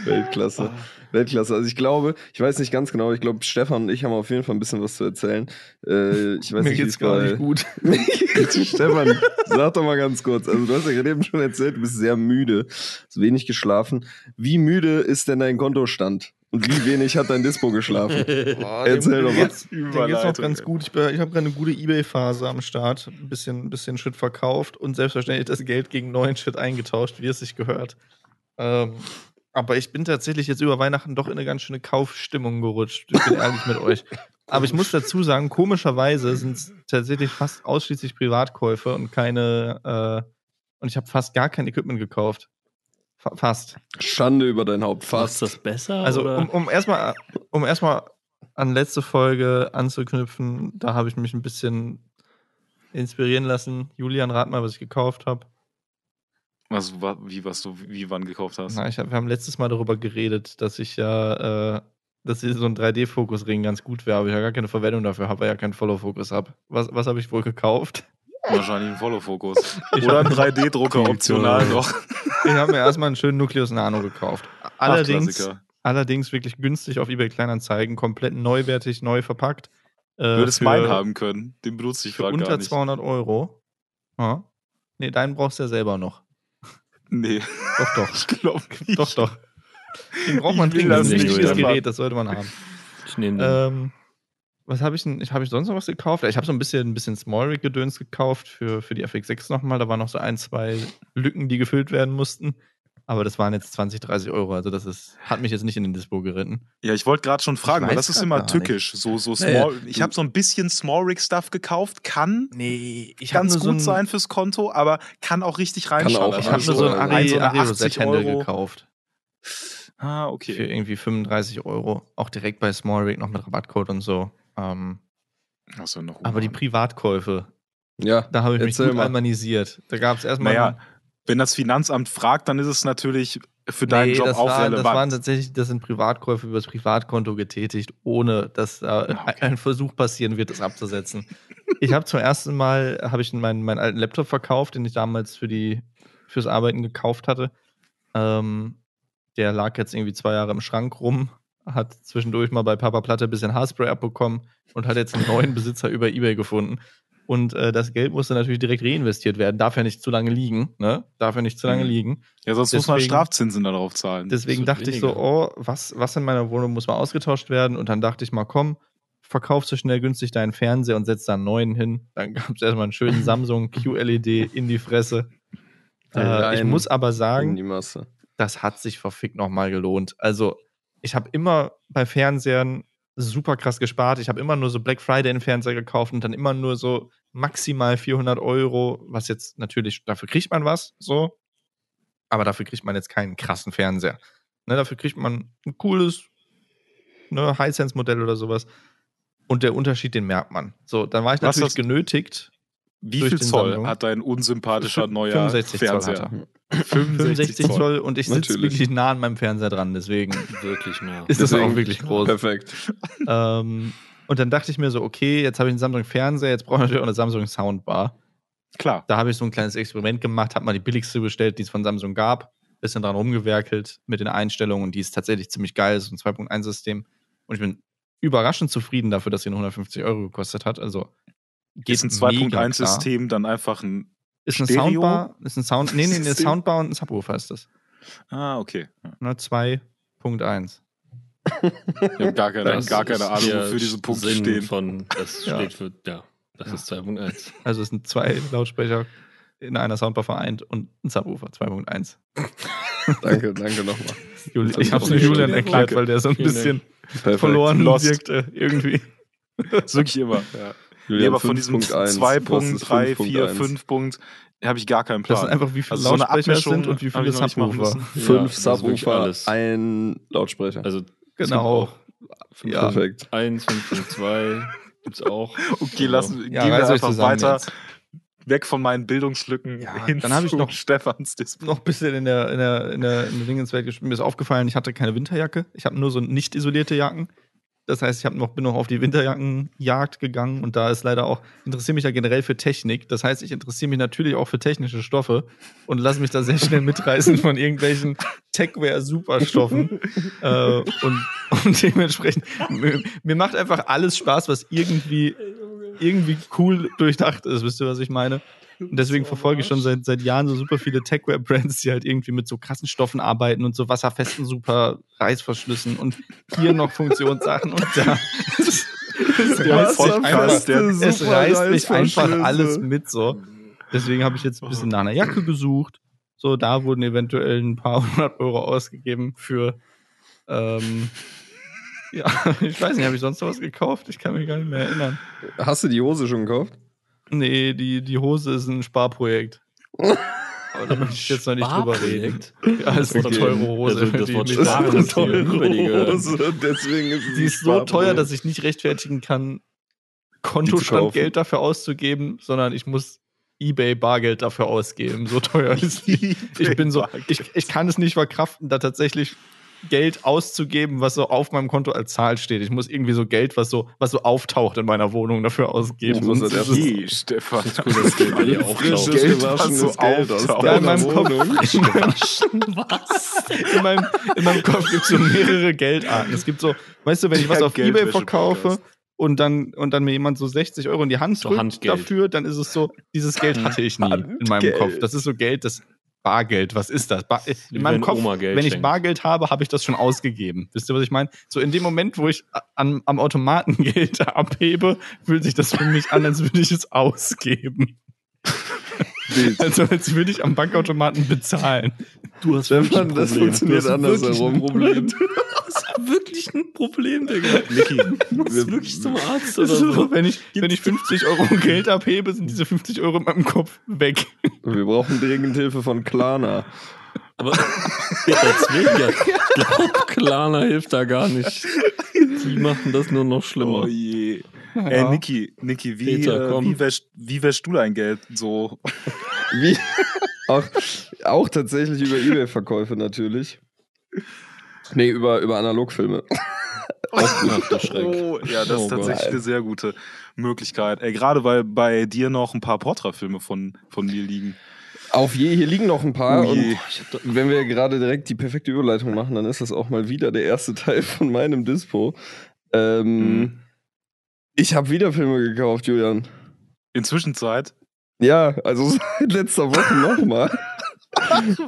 Weltklasse. Weltklasse. Also ich glaube, ich weiß nicht ganz genau, ich glaube, Stefan und ich haben auf jeden Fall ein bisschen was zu erzählen. Äh, ich weiß Mir nicht, wie geht's es gar bei- nicht gut. Stefan, sag doch mal ganz kurz. Also du hast ja gerade eben schon erzählt, du bist sehr müde, hast wenig geschlafen. Wie müde ist denn dein Kontostand? Und wie wenig hat dein Dispo geschlafen? Erzähl doch mal. Mir geht's noch ganz gut. Ich, ich habe gerade eine gute Ebay-Phase am Start. Ein bisschen, bisschen Shit verkauft und selbstverständlich das Geld gegen neuen Shit eingetauscht, wie es sich gehört. Ähm, aber ich bin tatsächlich jetzt über Weihnachten doch in eine ganz schöne Kaufstimmung gerutscht. Ich bin ehrlich mit euch. Aber ich muss dazu sagen, komischerweise sind es tatsächlich fast ausschließlich Privatkäufe und keine. Äh, und ich habe fast gar kein Equipment gekauft. Fa fast. Schande über dein Haupt, Fast fast. das besser? Also oder? um, um erstmal um erstmal an letzte Folge anzuknüpfen, da habe ich mich ein bisschen inspirieren lassen. Julian, rat mal, was ich gekauft habe. Was, wa- wie, was du wie wann gekauft hast? Na, ich hab, wir haben letztes Mal darüber geredet, dass ich ja, äh, dass so ein 3D-Fokus-Ring ganz gut wäre, aber ich ja gar keine Verwendung dafür habe, weil ich ja keinen Follow-Fokus habe. Was, was habe ich wohl gekauft? Wahrscheinlich ein Follow-Fokus. Ich Oder ein hab- 3D-Drucker optional noch. Ich habe mir erstmal einen schönen Nucleus Nano gekauft. Ach, Allerdings, Klassiker. allerdings wirklich günstig auf eBay Kleinanzeigen, komplett neuwertig, neu verpackt. Äh, Würdest meinen haben können. Den benutze ich Für gerade unter gar nicht. 200 Euro. Ja. Nee, deinen brauchst du ja selber noch. Nee, Doch, doch. ich glaube nicht. doch, doch. Den braucht man dringend. Das ist ein wichtiges. Gerät, das sollte man haben. ich nehme den. Ähm, was habe ich denn? Ich, habe ich sonst noch was gekauft? Ich habe so ein bisschen, ein bisschen Small Rig Gedöns gekauft für, für die FX6 nochmal. Da waren noch so ein, zwei Lücken, die gefüllt werden mussten. Aber das waren jetzt 20, 30 Euro. Also das ist, hat mich jetzt nicht in den Dispo geritten. Ja, ich wollte gerade schon fragen, weil das ist immer tückisch. So, so Nee. small. Ich habe so ein bisschen Small Rig Stuff gekauft, kann Nee, ich ganz gut sein fürs Konto, aber kann auch richtig reinschauen. Ich habe Also nur so ein so Ari, so Ari 80 Rosette-Händel Euro. gekauft. Ah, Für okay. irgendwie 35 Euro. Auch direkt bei Small Rig noch mit Rabattcode und so. Ähm, du noch aber die. Privatkäufe, Ja, da habe ich mich gut mal. almanisiert. Da gab es erstmal. Naja, wenn das Finanzamt fragt, dann ist es natürlich für deinen Nee, Job das auch war, relevant. Das waren tatsächlich, das sind Privatkäufe über das Privatkonto getätigt, ohne dass da Ah, okay. ein Versuch passieren wird, das abzusetzen. ich habe zum ersten Mal habe ich meinen, meinen alten Laptop verkauft, den ich damals für die fürs Arbeiten gekauft hatte. Ähm, der lag jetzt irgendwie zwei Jahre im Schrank rum, hat zwischendurch mal bei Papa Platte ein bisschen Haarspray abbekommen und hat jetzt einen neuen Besitzer über Ebay gefunden. Und äh, das Geld musste natürlich direkt reinvestiert werden. Darf ja nicht zu lange liegen, ne? Darf ja nicht zu lange Mhm. liegen. Ja, sonst muss man Deswegen- Strafzinsen darauf zahlen. Deswegen dachte ich so, weniger. oh, was, was in meiner Wohnung muss mal ausgetauscht werden? Und dann dachte ich mal, komm, verkauf so schnell günstig deinen Fernseher und setz da einen neuen hin. Dann gab es erstmal einen schönen Samsung QLED in die Fresse. Äh, ich muss aber In sagen, die Masse. das hat sich verfickt nochmal gelohnt. Also, ich habe immer bei Fernsehern super krass gespart. Ich habe immer nur so Black Friday in Fernseher gekauft und dann immer nur so maximal 400 Euro, was jetzt natürlich, dafür kriegt man was, so. Aber dafür kriegt man jetzt keinen krassen Fernseher. Ne, dafür kriegt man ein cooles ne, Hisense-Modell oder sowas. Und der Unterschied, den merkt man. So, dann war ich Was natürlich genötigt. Wie viel Zoll Samsung. hat dein unsympathischer neuer 65 Zoll Fernseher? er. 65 Zoll und ich sitze wirklich nah an meinem Fernseher dran, deswegen Wirklich nah. ist das Deswegen- auch wirklich groß. Perfekt. ähm, und dann dachte ich mir so, okay, jetzt habe ich einen Samsung Fernseher, jetzt brauche ich natürlich auch eine Samsung Soundbar. Klar. Da habe ich so ein kleines Experiment gemacht, habe mal die billigste bestellt, die es von Samsung gab, bisschen dran rumgewerkelt mit den Einstellungen und die ist tatsächlich ziemlich geil, ist ein 2.1-System und ich bin überraschend zufrieden dafür, dass sie nur 150 Euro gekostet hat. Also geht Ist ein mega klar. 2.1-System dann einfach ein. Ist eine Stereo? Soundbar, ist ein Sound, nee, nee, eine? Soundbar und ein Subwoofer ist das. Ah, okay. Ne, 2.1. Ich habe gar keine, Das gar keine Ahnung, wofür diese Punkte Sinn stehen. Von, das Ja. steht für, ja, das ist 2.1. Also es sind zwei Lautsprecher in einer Soundbar vereint und ein Subwoofer 2.1. Danke, danke nochmal. Juli ich habe es Julian erklärt, Danke. weil der so ein Vielen bisschen Perfekt. verloren Lost. wirkte irgendwie. Das ist wirklich immer. Ja. Nee, Julian, aber von diesem 5.1, 2 was Punkt, ist 3, 4, 5.1? 5 Punkt, habe ich gar keinen Plan. Das sind einfach wie viele Also so Lautsprecher Abmischung sind und wie viele Subwoofer. Fünf Ja, Subwoofer, alles. ein Lautsprecher. Also Genau. Ja. Perfekt. 1, 5.2 gibt's auch. Okay, Also, lassen, Ja, gehen wir einfach weiter. jetzt. Weg von meinen Bildungslücken Ja, hin dann hab ich noch- Stefans Display. Noch ein bisschen in der, in der, in der, in der Dingenswelt gespielt. Mir ist aufgefallen, ich hatte keine Winterjacke. Ich habe nur so nicht isolierte Jacken. Das heißt, ich noch, bin noch auf die Winterjackenjagd gegangen und da ist leider auch, interessiere mich ja generell für Technik. Das heißt, ich interessiere mich natürlich auch für technische Stoffe und lasse mich da sehr schnell mitreißen von irgendwelchen Techwear-Superstoffen. äh, und, und dementsprechend, mir, mir macht einfach alles Spaß, was irgendwie, irgendwie cool durchdacht ist. Wisst ihr, was ich meine? Und deswegen verfolge ich schon seit, seit Jahren so super viele Techwear-Brands, die halt irgendwie mit so krassen Stoffen arbeiten und so wasserfesten super Reißverschlüssen und hier noch Funktionssachen und da. Es, reißt einfach, es reißt mich einfach alles mit so. Deswegen habe ich jetzt ein bisschen nach einer Jacke gesucht. So, da wurden eventuell ein paar hundert Euro ausgegeben für ähm, ja, ich weiß nicht, habe ich sonst noch was gekauft? Ich kann mich gar nicht mehr erinnern. Hast du die Hose schon gekauft? Nee, die, die Hose ist ein Sparprojekt. Aber da möchte ich jetzt noch nicht drüber reden. Ja, ist eine teure Hose. Also das Wort eine ist über die gehört. deswegen ist es die ist so teuer, dass ich nicht rechtfertigen kann. Kontostandgeld dafür auszugeben, sondern ich muss eBay Bargeld dafür ausgeben. So teuer ist die. Ich bin so, ich, ich kann es nicht verkraften, da tatsächlich Geld auszugeben, was so auf meinem Konto als Zahl steht. Ich muss irgendwie so Geld, was so, was so auftaucht in meiner Wohnung, dafür ausgeben. Ich muss Sonst das ist Stefan. Cool, dass Geld bei dir Frisches. Geld, was so Geld aus. Ja, in meinem Kopf. Wohnung. in meinem, in meinem Kopf gibt es so mehrere Geldarten. Es gibt so, weißt du, wenn ich was auf Ebay Geldwäsche-Podcast. verkaufe und dann, und dann mir jemand so 60 Euro in die Hand So drückt Handgeld. dafür, dann ist es so, dieses Geld hatte ich nie in meinem Handgeld. Kopf. Das ist so Geld, das Bargeld. Was ist das? Bar in meinem wenn Kopf, wenn ich schenkt. Bargeld habe, habe ich das schon ausgegeben. Wisst ihr, was ich meine? So in dem Moment, wo ich an, am Automaten Geld abhebe, fühlt sich das für mich an, als würde ich es ausgeben. also als würde ich am Bankautomaten bezahlen. Du hast Stefan, das funktioniert andersherum. Problem. Hast wirklich ein Problem, Digga. Niki, Du musst wirklich zum Arzt Das oder ist so, so. wenn, ich, wenn ich 50 Euro Geld abhebe, sind diese 50 Euro in meinem Kopf weg. Wir brauchen dringend Hilfe von Klarna. Aber ja, deswegen ja. Ich glaube, Klarna hilft da gar nicht. Die machen das nur noch schlimmer. oh je. Ja. Ey, Niki, Niki, wie, Peter, äh, wie, wäschst, wie wäschst du dein Geld so? Wie? auch, auch tatsächlich über Ebay-Verkäufe natürlich. Nee, über, über Analogfilme. Oh, ja, das Oh ist tatsächlich Gott. eine sehr gute Möglichkeit. Ey, gerade weil bei dir noch ein paar Portra-Filme von, von mir liegen. Auf je, hier liegen noch ein paar. Oh und wenn wir gerade direkt die perfekte Überleitung machen, dann ist das auch mal wieder der erste Teil von meinem Dispo. Ähm, Mhm. Ich habe wieder Filme gekauft, Julian. Inzwischenzeit. Ja, also seit letzter Woche nochmal.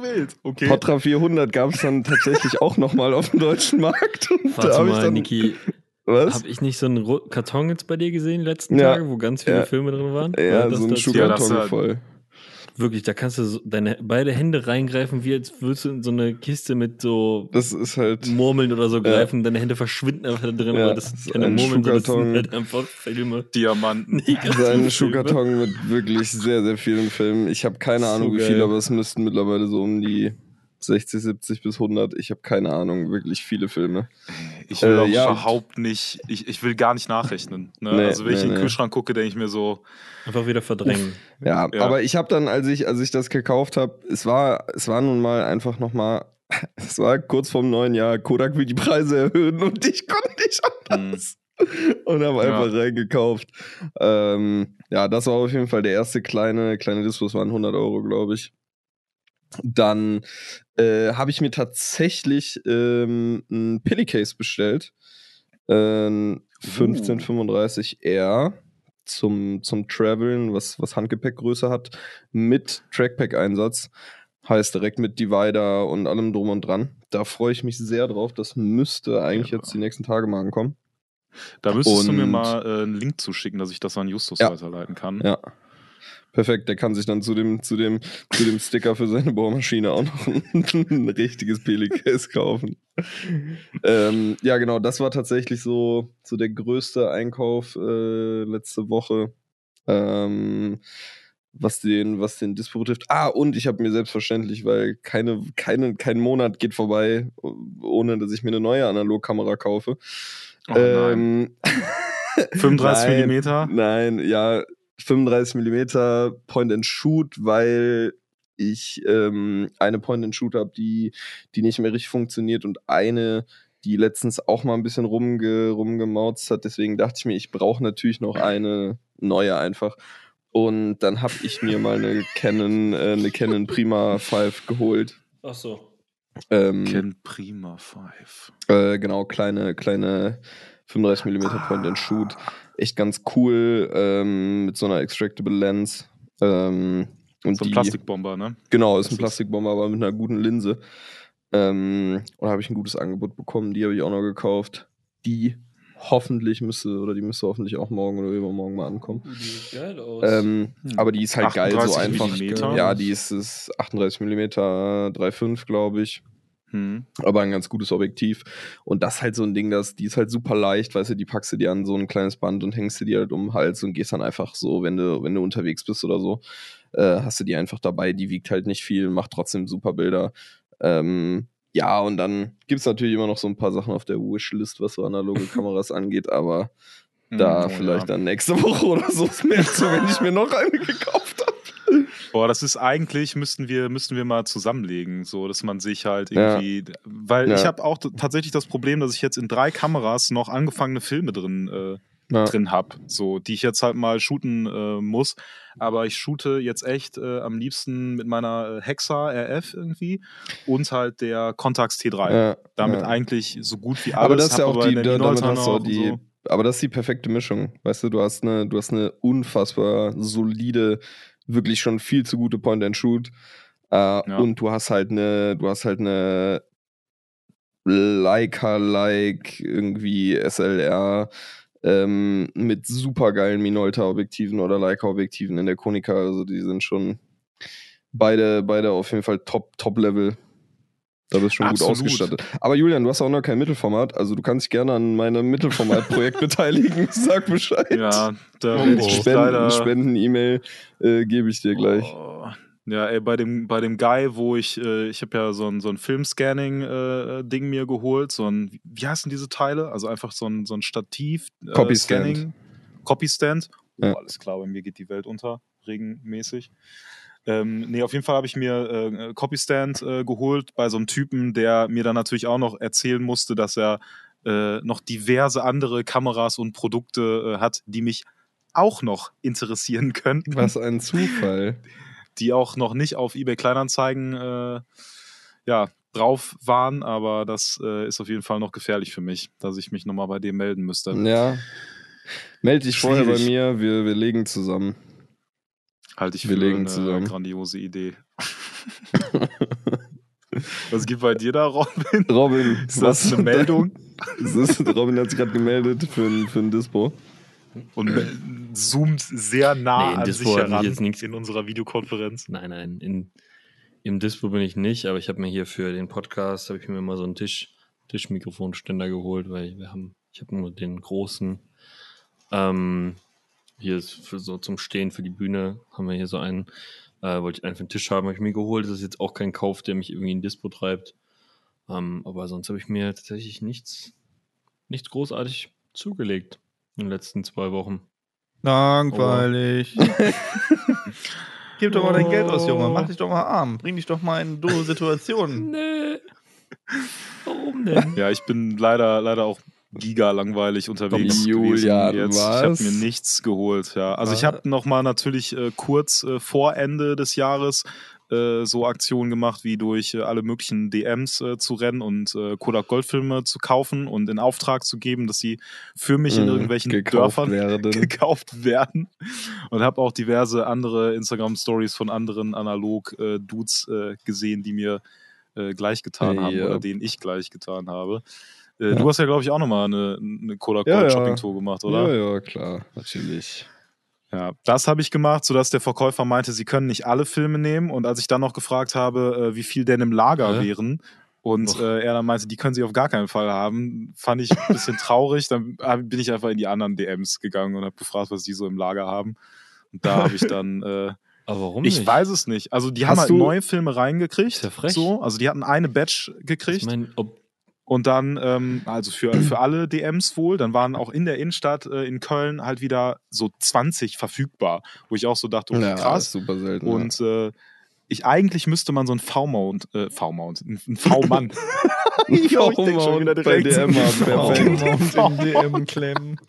Wild. Okay. Potra 400 gab es dann tatsächlich auch nochmal auf dem deutschen Markt. Und da Warte hab ich mal, dann, Niki, Was? habe ich nicht so einen Karton jetzt bei dir gesehen, die letzten Ja. Tage, wo ganz viele Ja. Filme drin waren? Ja, War das so ein Schuhkarton voll. Wirklich, da kannst du so deine beide Hände reingreifen, wie als würdest du in so eine Kiste mit so Das ist halt. Murmeln oder so greifen. Deine Hände verschwinden einfach da drin, Ja, aber das das ist keine ein Murmeln, das Schuhkarton. sind halt einfach Filme. Diamanten. Negative Sein Filme. Schuhkarton mit wirklich sehr, sehr vielen Filmen. Ich habe keine So Ahnung, wie viele, aber es müssten mittlerweile so um die 60, 70 bis 100. Ich habe keine Ahnung, wirklich viele Filme. Ich will Äh, auch ja. überhaupt nicht, ich, ich will gar nicht nachrechnen. Ne? Nee, also wenn ich nee, in den nee. Kühlschrank gucke, denke ich mir so, Einfach wieder verdrängen. Ja, Ja. aber ich habe dann, als ich, als ich das gekauft habe, es war, es war nun mal einfach nochmal, es war kurz vorm neuen Jahr, Kodak will die Preise erhöhen und ich konnte nicht anders. Und habe Ja. einfach reingekauft. Ähm, ja, das war auf jeden Fall der erste kleine, kleine Dispo, das waren 100 Euro, glaube ich. Dann äh, habe ich mir tatsächlich ähm, ein Pillicase bestellt. Ähm, 1535R zum, zum Traveln, was, was Handgepäckgröße hat, mit Trackpack-Einsatz. Heißt direkt mit Divider und allem drum und dran. Da freue ich mich sehr drauf. Das müsste eigentlich Ja. jetzt die nächsten Tage mal ankommen. da müsstest du mir Und- mal äh, einen Link zuschicken, dass ich das an Justus Ja. weiterleiten kann. Ja. Perfekt, der kann sich dann zu dem, zu dem, zu dem Sticker für seine Bohrmaschine auch noch ein, ein richtiges Pelicase kaufen. ähm, ja, genau, das war tatsächlich so, so der größte Einkauf äh, letzte Woche. Ähm, was den, was den Dispo betrifft. Ah, und ich habe mir selbstverständlich, weil keine, keine, kein Monat geht vorbei, ohne dass ich mir eine neue Analogkamera kaufe. Oh, ähm, 35 nein, Millimeter? Nein, ja, 35 Millimeter Point and Shoot, weil ich ähm, eine Point and Shoot habe, die, die nicht mehr richtig funktioniert und eine, die letztens auch mal ein bisschen rumge, rumgemauzt hat. Deswegen dachte ich mir, ich brauche natürlich noch eine neue einfach. Und dann habe ich mir mal eine Canon, äh, eine Canon Prima 5 geholt. Ach so. Ähm, Ken Prima 5. äh, genau, kleine, kleine 35 mm Point and Shoot. Echt ganz cool, ähm, mit so einer Extractable Lens. Ähm, und So ein die, Plastikbomber, ne? Genau, ist Das ein ist- Plastikbomber, aber mit einer guten Linse. Ähm, und da habe ich ein gutes Angebot bekommen, die habe ich auch noch gekauft. Die hoffentlich müsste, oder die müsste hoffentlich auch morgen oder übermorgen mal ankommen. Die sieht geil aus. Ähm, Hm. aber die ist halt geil, so 38 einfach. Millimeter. Ja, die ist, ist 38 mm 3,5, glaube ich. Hm. aber ein ganz gutes Objektiv. Und das ist halt so ein Ding, das, die ist halt super leicht, weißt du, die packst du dir an so ein kleines Band und hängst du dir halt um den Hals und gehst dann einfach so, wenn du, wenn du unterwegs bist oder so, äh, hast du die einfach dabei, die wiegt halt nicht viel, macht trotzdem super Bilder. Ähm, ja, und dann gibt's natürlich immer noch so ein paar Sachen auf der Wishlist, was so analoge Kameras angeht, aber da Oh, vielleicht ja. dann nächste Woche oder so ist mir zu, wenn ich mir noch eine gekauft habe. Boah, das ist eigentlich, müssten wir, müssten wir mal zusammenlegen, so dass man sich halt irgendwie. Weil Ja. ich habe auch tatsächlich das Problem, dass ich jetzt in drei Kameras noch angefangene Filme drin, äh, Ja. drin habe, so, die ich jetzt halt mal shooten äh, muss. Aber ich shoote jetzt echt äh, am liebsten mit meiner äh, Hexa RF irgendwie und halt der Contax T3. Ja, Damit ja. eigentlich so gut wie alles. Aber das ist ja auch die, da, damit hast du auch die, so. aber das ist die perfekte Mischung. Weißt du, du hast eine, du hast eine unfassbar solide, wirklich schon viel zu gute Point and Shoot. Äh, Und du hast halt eine, du hast halt eine Leica-like irgendwie SLR ähm, mit supergeilen Minolta-Objektiven oder Leica-Objektiven in der Konica. Also die sind schon beide, beide auf jeden Fall top, top Level. Da bist du schon Absolut. gut ausgestattet. Aber Julian, du hast auch noch kein Mittelformat, also du kannst dich gerne an meinem Mittelformat-Projekt beteiligen. Sag Bescheid. Ja, da Oh, oh. Spenden. Spenden-E-Mail äh, gebe ich dir gleich. Oh. Ja, ey, bei dem, bei dem Guy, wo ich, äh, ich habe ja so ein, so ein Filmscanning-Ding mir geholt, so ein, wie heißen diese Teile? Also einfach so ein, so ein Stativ. Äh, Copy-Stand. Scanning. Copy-Stand. Oh, Ja. alles klar, bei mir geht die Welt unter, regenmäßig. Ähm, nee, auf jeden Fall habe ich mir äh, Copy-Stand äh, geholt bei so einem Typen, der mir dann natürlich auch noch erzählen musste, dass er äh, noch diverse andere Kameras und Produkte äh, hat, die mich auch noch interessieren könnten Was ein Zufall. die auch noch nicht auf eBay Kleinanzeigen äh, ja, drauf waren, aber das äh, ist auf jeden Fall noch gefährlich für mich, dass ich mich nochmal bei dem melden müsste. Ja. Meld dich vorher bei mir, wir, wir legen zusammen. Halte ich Wir für legen eine zusammen. grandiose Idee. Was gibt bei dir da, Robin? Robin, Ist das eine Meldung? Das ist, Robin hat sich gerade gemeldet für ein, für ein Dispo. Und zoomt sehr nah Nee, in an Dispo sich heran jetzt nichts- in unserer Videokonferenz. Nein, nein, in, im Dispo bin ich nicht, aber ich habe mir hier für den Podcast, habe ich mir mal so einen Tisch, Tischmikrofonständer geholt, weil wir haben, ich habe nur den großen, ähm, hier ist für so zum Stehen für die Bühne, haben wir hier so einen, äh, wollte ich einen für den Tisch haben, habe ich mir geholt. Das ist jetzt auch kein Kauf, der mich irgendwie in Dispo treibt. Ähm, aber sonst habe ich mir tatsächlich nichts, nichts großartig zugelegt in den letzten zwei Wochen. Langweilig. Gib doch mal dein Geld aus, Junge. Oh. Mach dich doch mal arm. Bring dich doch mal in doofe Situationen. Nee. Warum denn? Ja, ich bin leider, leider auch giga langweilig unterwegs Julian, gewesen jetzt. Ich habe was? mir nichts geholt, ja. Also ich habe noch mal natürlich äh, kurz äh, vor Ende des Jahres äh, so Aktionen gemacht, wie durch äh, alle möglichen DMs äh, zu rennen und Kodak Goldfilme zu kaufen und in Auftrag zu geben, dass sie für mich in Mhm, irgendwelchen gekauft Dörfern werden. gekauft werden. Und habe auch diverse andere Instagram-Stories von anderen Analog-Dudes gesehen, die mir gleich getan haben Ja. oder denen ich gleich getan habe. Äh, Ja. Du hast ja, glaube ich, auch nochmal eine, eine Kodak Ja, Gold ja. Shopping Tour gemacht, oder? Ja, ja, klar, natürlich. Ja, das habe ich gemacht, sodass der Verkäufer meinte, sie können nicht alle Filme nehmen. Und als ich dann noch gefragt habe, äh, wie viel denn im Lager Hä? wären, und äh, er dann meinte, die können sie auf gar keinen Fall haben, fand ich ein bisschen traurig. Dann bin ich einfach in die anderen DMs gegangen und habe gefragt, was die so im Lager haben. Und da habe ich dann, äh, Aber warum ich nicht? weiß es nicht. Also die Hast haben halt neue Filme reingekriegt. Ist ja frech. So, also die hatten eine Batch gekriegt. Ich meine, ob Und dann, ähm, also für, für alle DMs wohl, dann waren auch in der Innenstadt äh, in Köln halt wieder so 20 verfügbar, wo ich auch so dachte, okay, Ja, krass. ist super selten. Und äh, ich eigentlich müsste man so ein V-Mount, äh, V-Mount, ein ein V-Mann. Jo, ich denk schon wieder bei direkt. DM haben. Und in DM klemmen.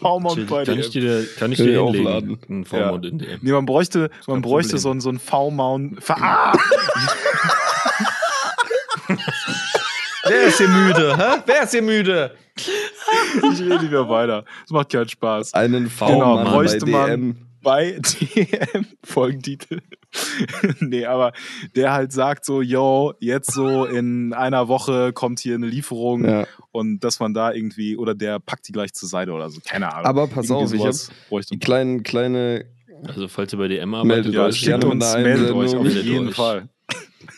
V-Mount bei kann ich dir, kann ich Kann dir aufladen. einen V-Mount in DM. Nee, man bräuchte, man bräuchte Problem. so ein, so ein V-Mount. Ah! Wer ist hier müde? Hä? Wer ist hier müde? Ich rede nicht mehr weiter. Das macht keinen Spaß. Einen Genau, V-Mann bei bräuchte man- DM. bei DM Folgentitel. nee, aber der halt sagt so, yo, jetzt so in einer Woche kommt hier eine Lieferung Ja. und dass man da irgendwie, oder der packt die gleich zur Seite oder so, keine Ahnung. Aber pass Irgendwie auf, ich habe die kleinen, kleine, Also falls ihr bei DM Meldet arbeitet, Ja, euch schickt uns, meldet euch auf Meldet jeden. Fall.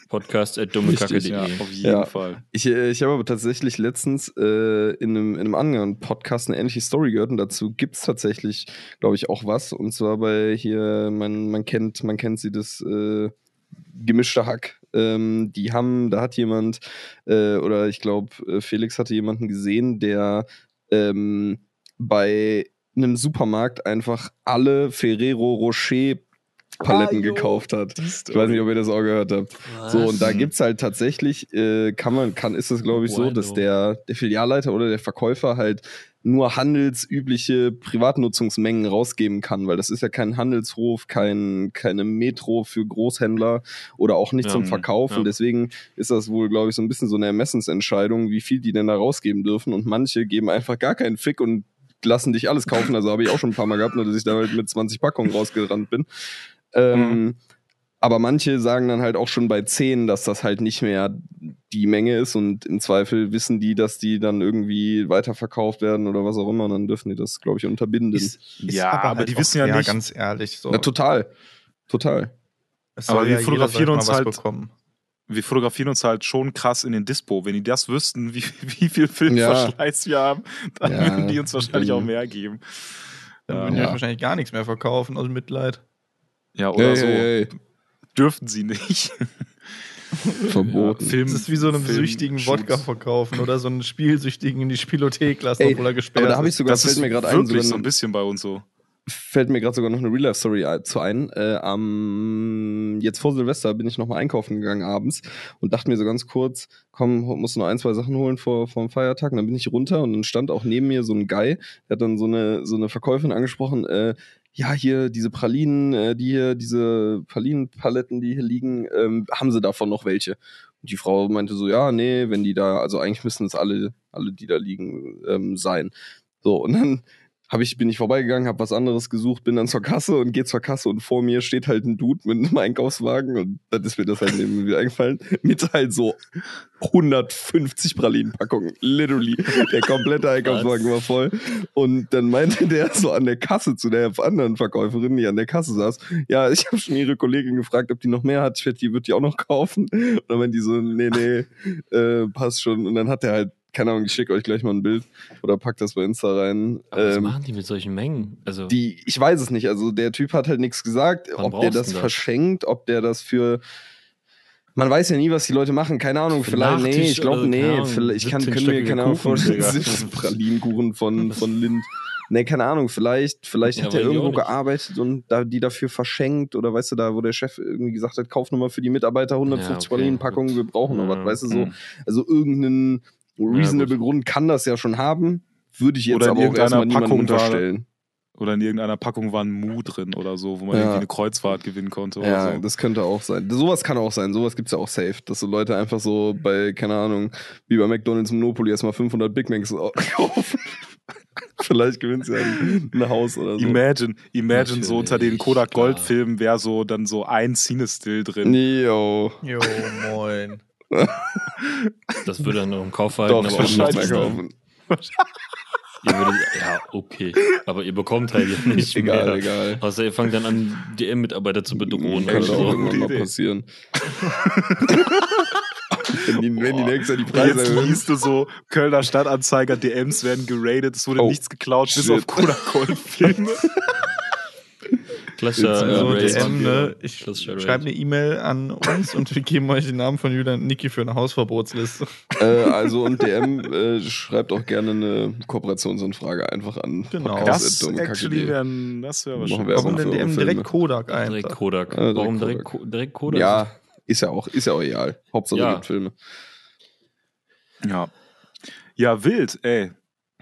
Podcast at Ja, dummekacke.de. auf jeden Ja. Fall. ich, äh, ich habe aber tatsächlich letztens äh, in, einem, in einem anderen Podcast eine ähnliche Story gehört und dazu gibt es tatsächlich, glaube ich, auch was. Und zwar bei hier, man, man kennt, man kennt sie, das äh, gemischte Hack. Ähm, die haben, da hat jemand, äh, oder ich glaube, Felix hatte jemanden gesehen, der ähm, bei einem Supermarkt einfach alle Ferrero Rocher Paletten Ah, gekauft hat. Ich weiß nicht, ob ihr das auch gehört habt. So, und da gibt's halt tatsächlich, äh, kann man, kann, ist es glaube ich so, dass der, der Filialleiter oder der Verkäufer halt nur handelsübliche Privatnutzungsmengen rausgeben kann, weil das ist ja kein Handelshof, kein, keine Metro für Großhändler oder auch nicht Ja, zum mhm, Verkauf. ja. Und deswegen ist das wohl, glaube ich, so ein bisschen so eine Ermessensentscheidung, wie viel die denn da rausgeben dürfen. Und manche geben einfach gar keinen Fick und lassen dich alles kaufen. Also habe ich auch schon ein paar Mal gehabt, nur dass ich da halt mit 20 Packungen rausgerannt bin. Ähm, aber manche sagen dann halt auch schon bei 10, dass das halt nicht mehr die Menge ist und im Zweifel wissen die, dass die dann irgendwie weiterverkauft werden oder was auch immer und dann dürfen die das, glaube ich, unterbinden. Ist, ist Ja, aber die auch- wissen ja nicht- ganz ehrlich. So. Na, total. Total. Aber wir jeder, fotografieren uns halt- Bekommen. Wir fotografieren uns halt schon krass in den Dispo. Wenn die das wüssten, wie, wie viel Filmverschleiß wir haben, dann Ja, würden die uns wahrscheinlich auch mhm. mehr geben. Dann Ja, würden die ja. euch wahrscheinlich gar nichts mehr verkaufen aus Mitleid. Ja oder Hey, so. hey, hey. Dürften sie nicht. Verboten. Film, Das ist wie so einem Film- süchtigen Shoots. Wodka verkaufen oder so einen Spielsüchtigen in die Spielothek lassen, Ey, obwohl er gesperrt Aber da habe ich sogar, Das fällt ist mir gerade ein, sogar so ein bisschen bei uns so. fällt mir gerade sogar noch eine Real-Life-Story zu ein. Äh, am, jetzt vor Silvester bin ich noch mal einkaufen gegangen abends und dachte mir so ganz kurz, komm, musst du noch ein, zwei Sachen holen vor, vor dem Feiertag. Und dann bin ich runter und dann stand auch neben mir so ein Guy, der hat dann so eine, so eine Verkäuferin angesprochen, äh, ja, hier diese Pralinen, äh, die hier, diese Pralinenpaletten, die hier liegen, ähm, haben sie davon noch welche? Und die Frau meinte so, ja, nee, wenn die da, also eigentlich müssen es alle, alle, die da liegen, ähm, sein. So, und dann hab ich, bin ich vorbeigegangen, habe was anderes gesucht, bin dann zur Kasse und gehe zur Kasse und vor mir steht halt ein Dude mit einem Einkaufswagen und dann ist mir das halt neben mir wieder eingefallen, mit halt so 150 Pralinenpackungen, literally. Der komplette Einkaufswagen war voll. Und dann meinte der so an der Kasse zu der anderen Verkäuferin, die an der Kasse saß, ja, ich habe schon ihre Kollegin gefragt, ob die noch mehr hat, ich wette, die wird die auch noch kaufen. Und dann meinte die so, nee, nee, äh, passt schon. Und dann hat er halt keine Ahnung, ich schicke euch gleich mal ein Bild oder packt das bei Insta rein. Aber was Ähm, machen die mit solchen Mengen? Also, die, ich weiß es nicht. Also der Typ hat halt nichts gesagt, Wann ob der das das? verschenkt, ob der das für. Man weiß ja nie, was die Leute machen. Keine Ahnung. Für Vielleicht, nee, Nachtisch ich glaube, nee. Ahnung, Vielleicht, ich kann, 17 können mir keine Ahnung vorstellen. Digga. 17 Pralinenkuchen von, von Lind. Nee, keine Ahnung. Vielleicht, vielleicht Ja, hat er irgendwo gearbeitet und da, die dafür verschenkt. Oder weißt du, da, wo der Chef irgendwie gesagt hat, kauf nochmal für die Mitarbeiter 150 Ja, okay, Pralinenpackungen, wir brauchen noch was. Weißt du, so. hm. Also irgendeinen reasonable gut. Grund kann das ja schon haben. Würde ich jetzt Oder aber auch irgendeiner erstmal niemandem Packung war- unterstellen. Oder in irgendeiner Packung war ein Mu drin oder so, wo man Ja. irgendwie eine Kreuzfahrt gewinnen konnte oder Ja, so. das könnte auch sein. Sowas kann auch sein. Sowas gibt's ja auch safe. Dass so Leute einfach so bei, keine Ahnung, wie bei McDonalds Monopoly erstmal 500 Big Macs au- kaufen. Vielleicht gewinnt sie ein, ein Haus oder so. Imagine, imagine so unter den Kodak. Gold Filmen wäre so dann so ein Cine-Still drin. Yo. Jo, moin. Das würde dann noch im Kaufverhalten Doch, aber auch sein. kaufen. Ihr würdet, ja, okay. Aber ihr bekommt halt ja nicht Egal, mehr. egal. Außer ihr fangt dann an, DM-Mitarbeiter zu bedrohen. Kann oder doch so. irgendwann mal passieren. wenn, die, wenn die nächste die Preise Jetzt erhöhen. liest du so, Kölner Stadtanzeiger, DMs werden geradet, es wurde Oh, nichts geklaut, bis shit. auf Kodak Gold Filme. Klassischer Also äh, Race. DM, ne? Ich Klassischer schreibe eine E-Mail an uns und wir geben euch den Namen von Julian und Niki für eine Hausverbotsliste. Äh, also und DM äh, schreibt auch gerne eine Kooperationsanfrage einfach an. Genau. podcast@dummekacke.de. Das actually wären, das wäre wahrscheinlich. Warum denn DM direkt. Kodak ein? Direkt Kodak. Ja, direkt Warum direkt, Kodak. Ko- direkt Kodak? Ja, ist ja auch, ist ja auch egal. Hauptsache Ja. es gibt Filme. Ja. Ja, wild, ey.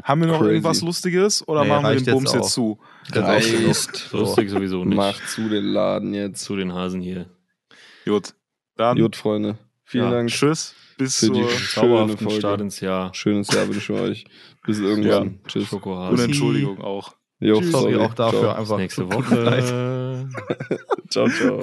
Haben wir noch Crazy. irgendwas Lustiges oder Nee, machen wir den Bums jetzt jetzt zu? Reicht. Lustig sowieso nicht. Mach zu den Laden jetzt. Zu den Hasen hier. Gut. Dann Gut, Freunde. Vielen ja, Dank. Tschüss. Bis Für die zur Schöne Folge. Start ins Jahr. Schönes Jahr wünsche ich euch. Bis irgendwann. Tschüss. und. Entschuldigung auch. Jo, Sorry auch dafür Ciao. einfach. Nächste. Woche. Ciao, ciao.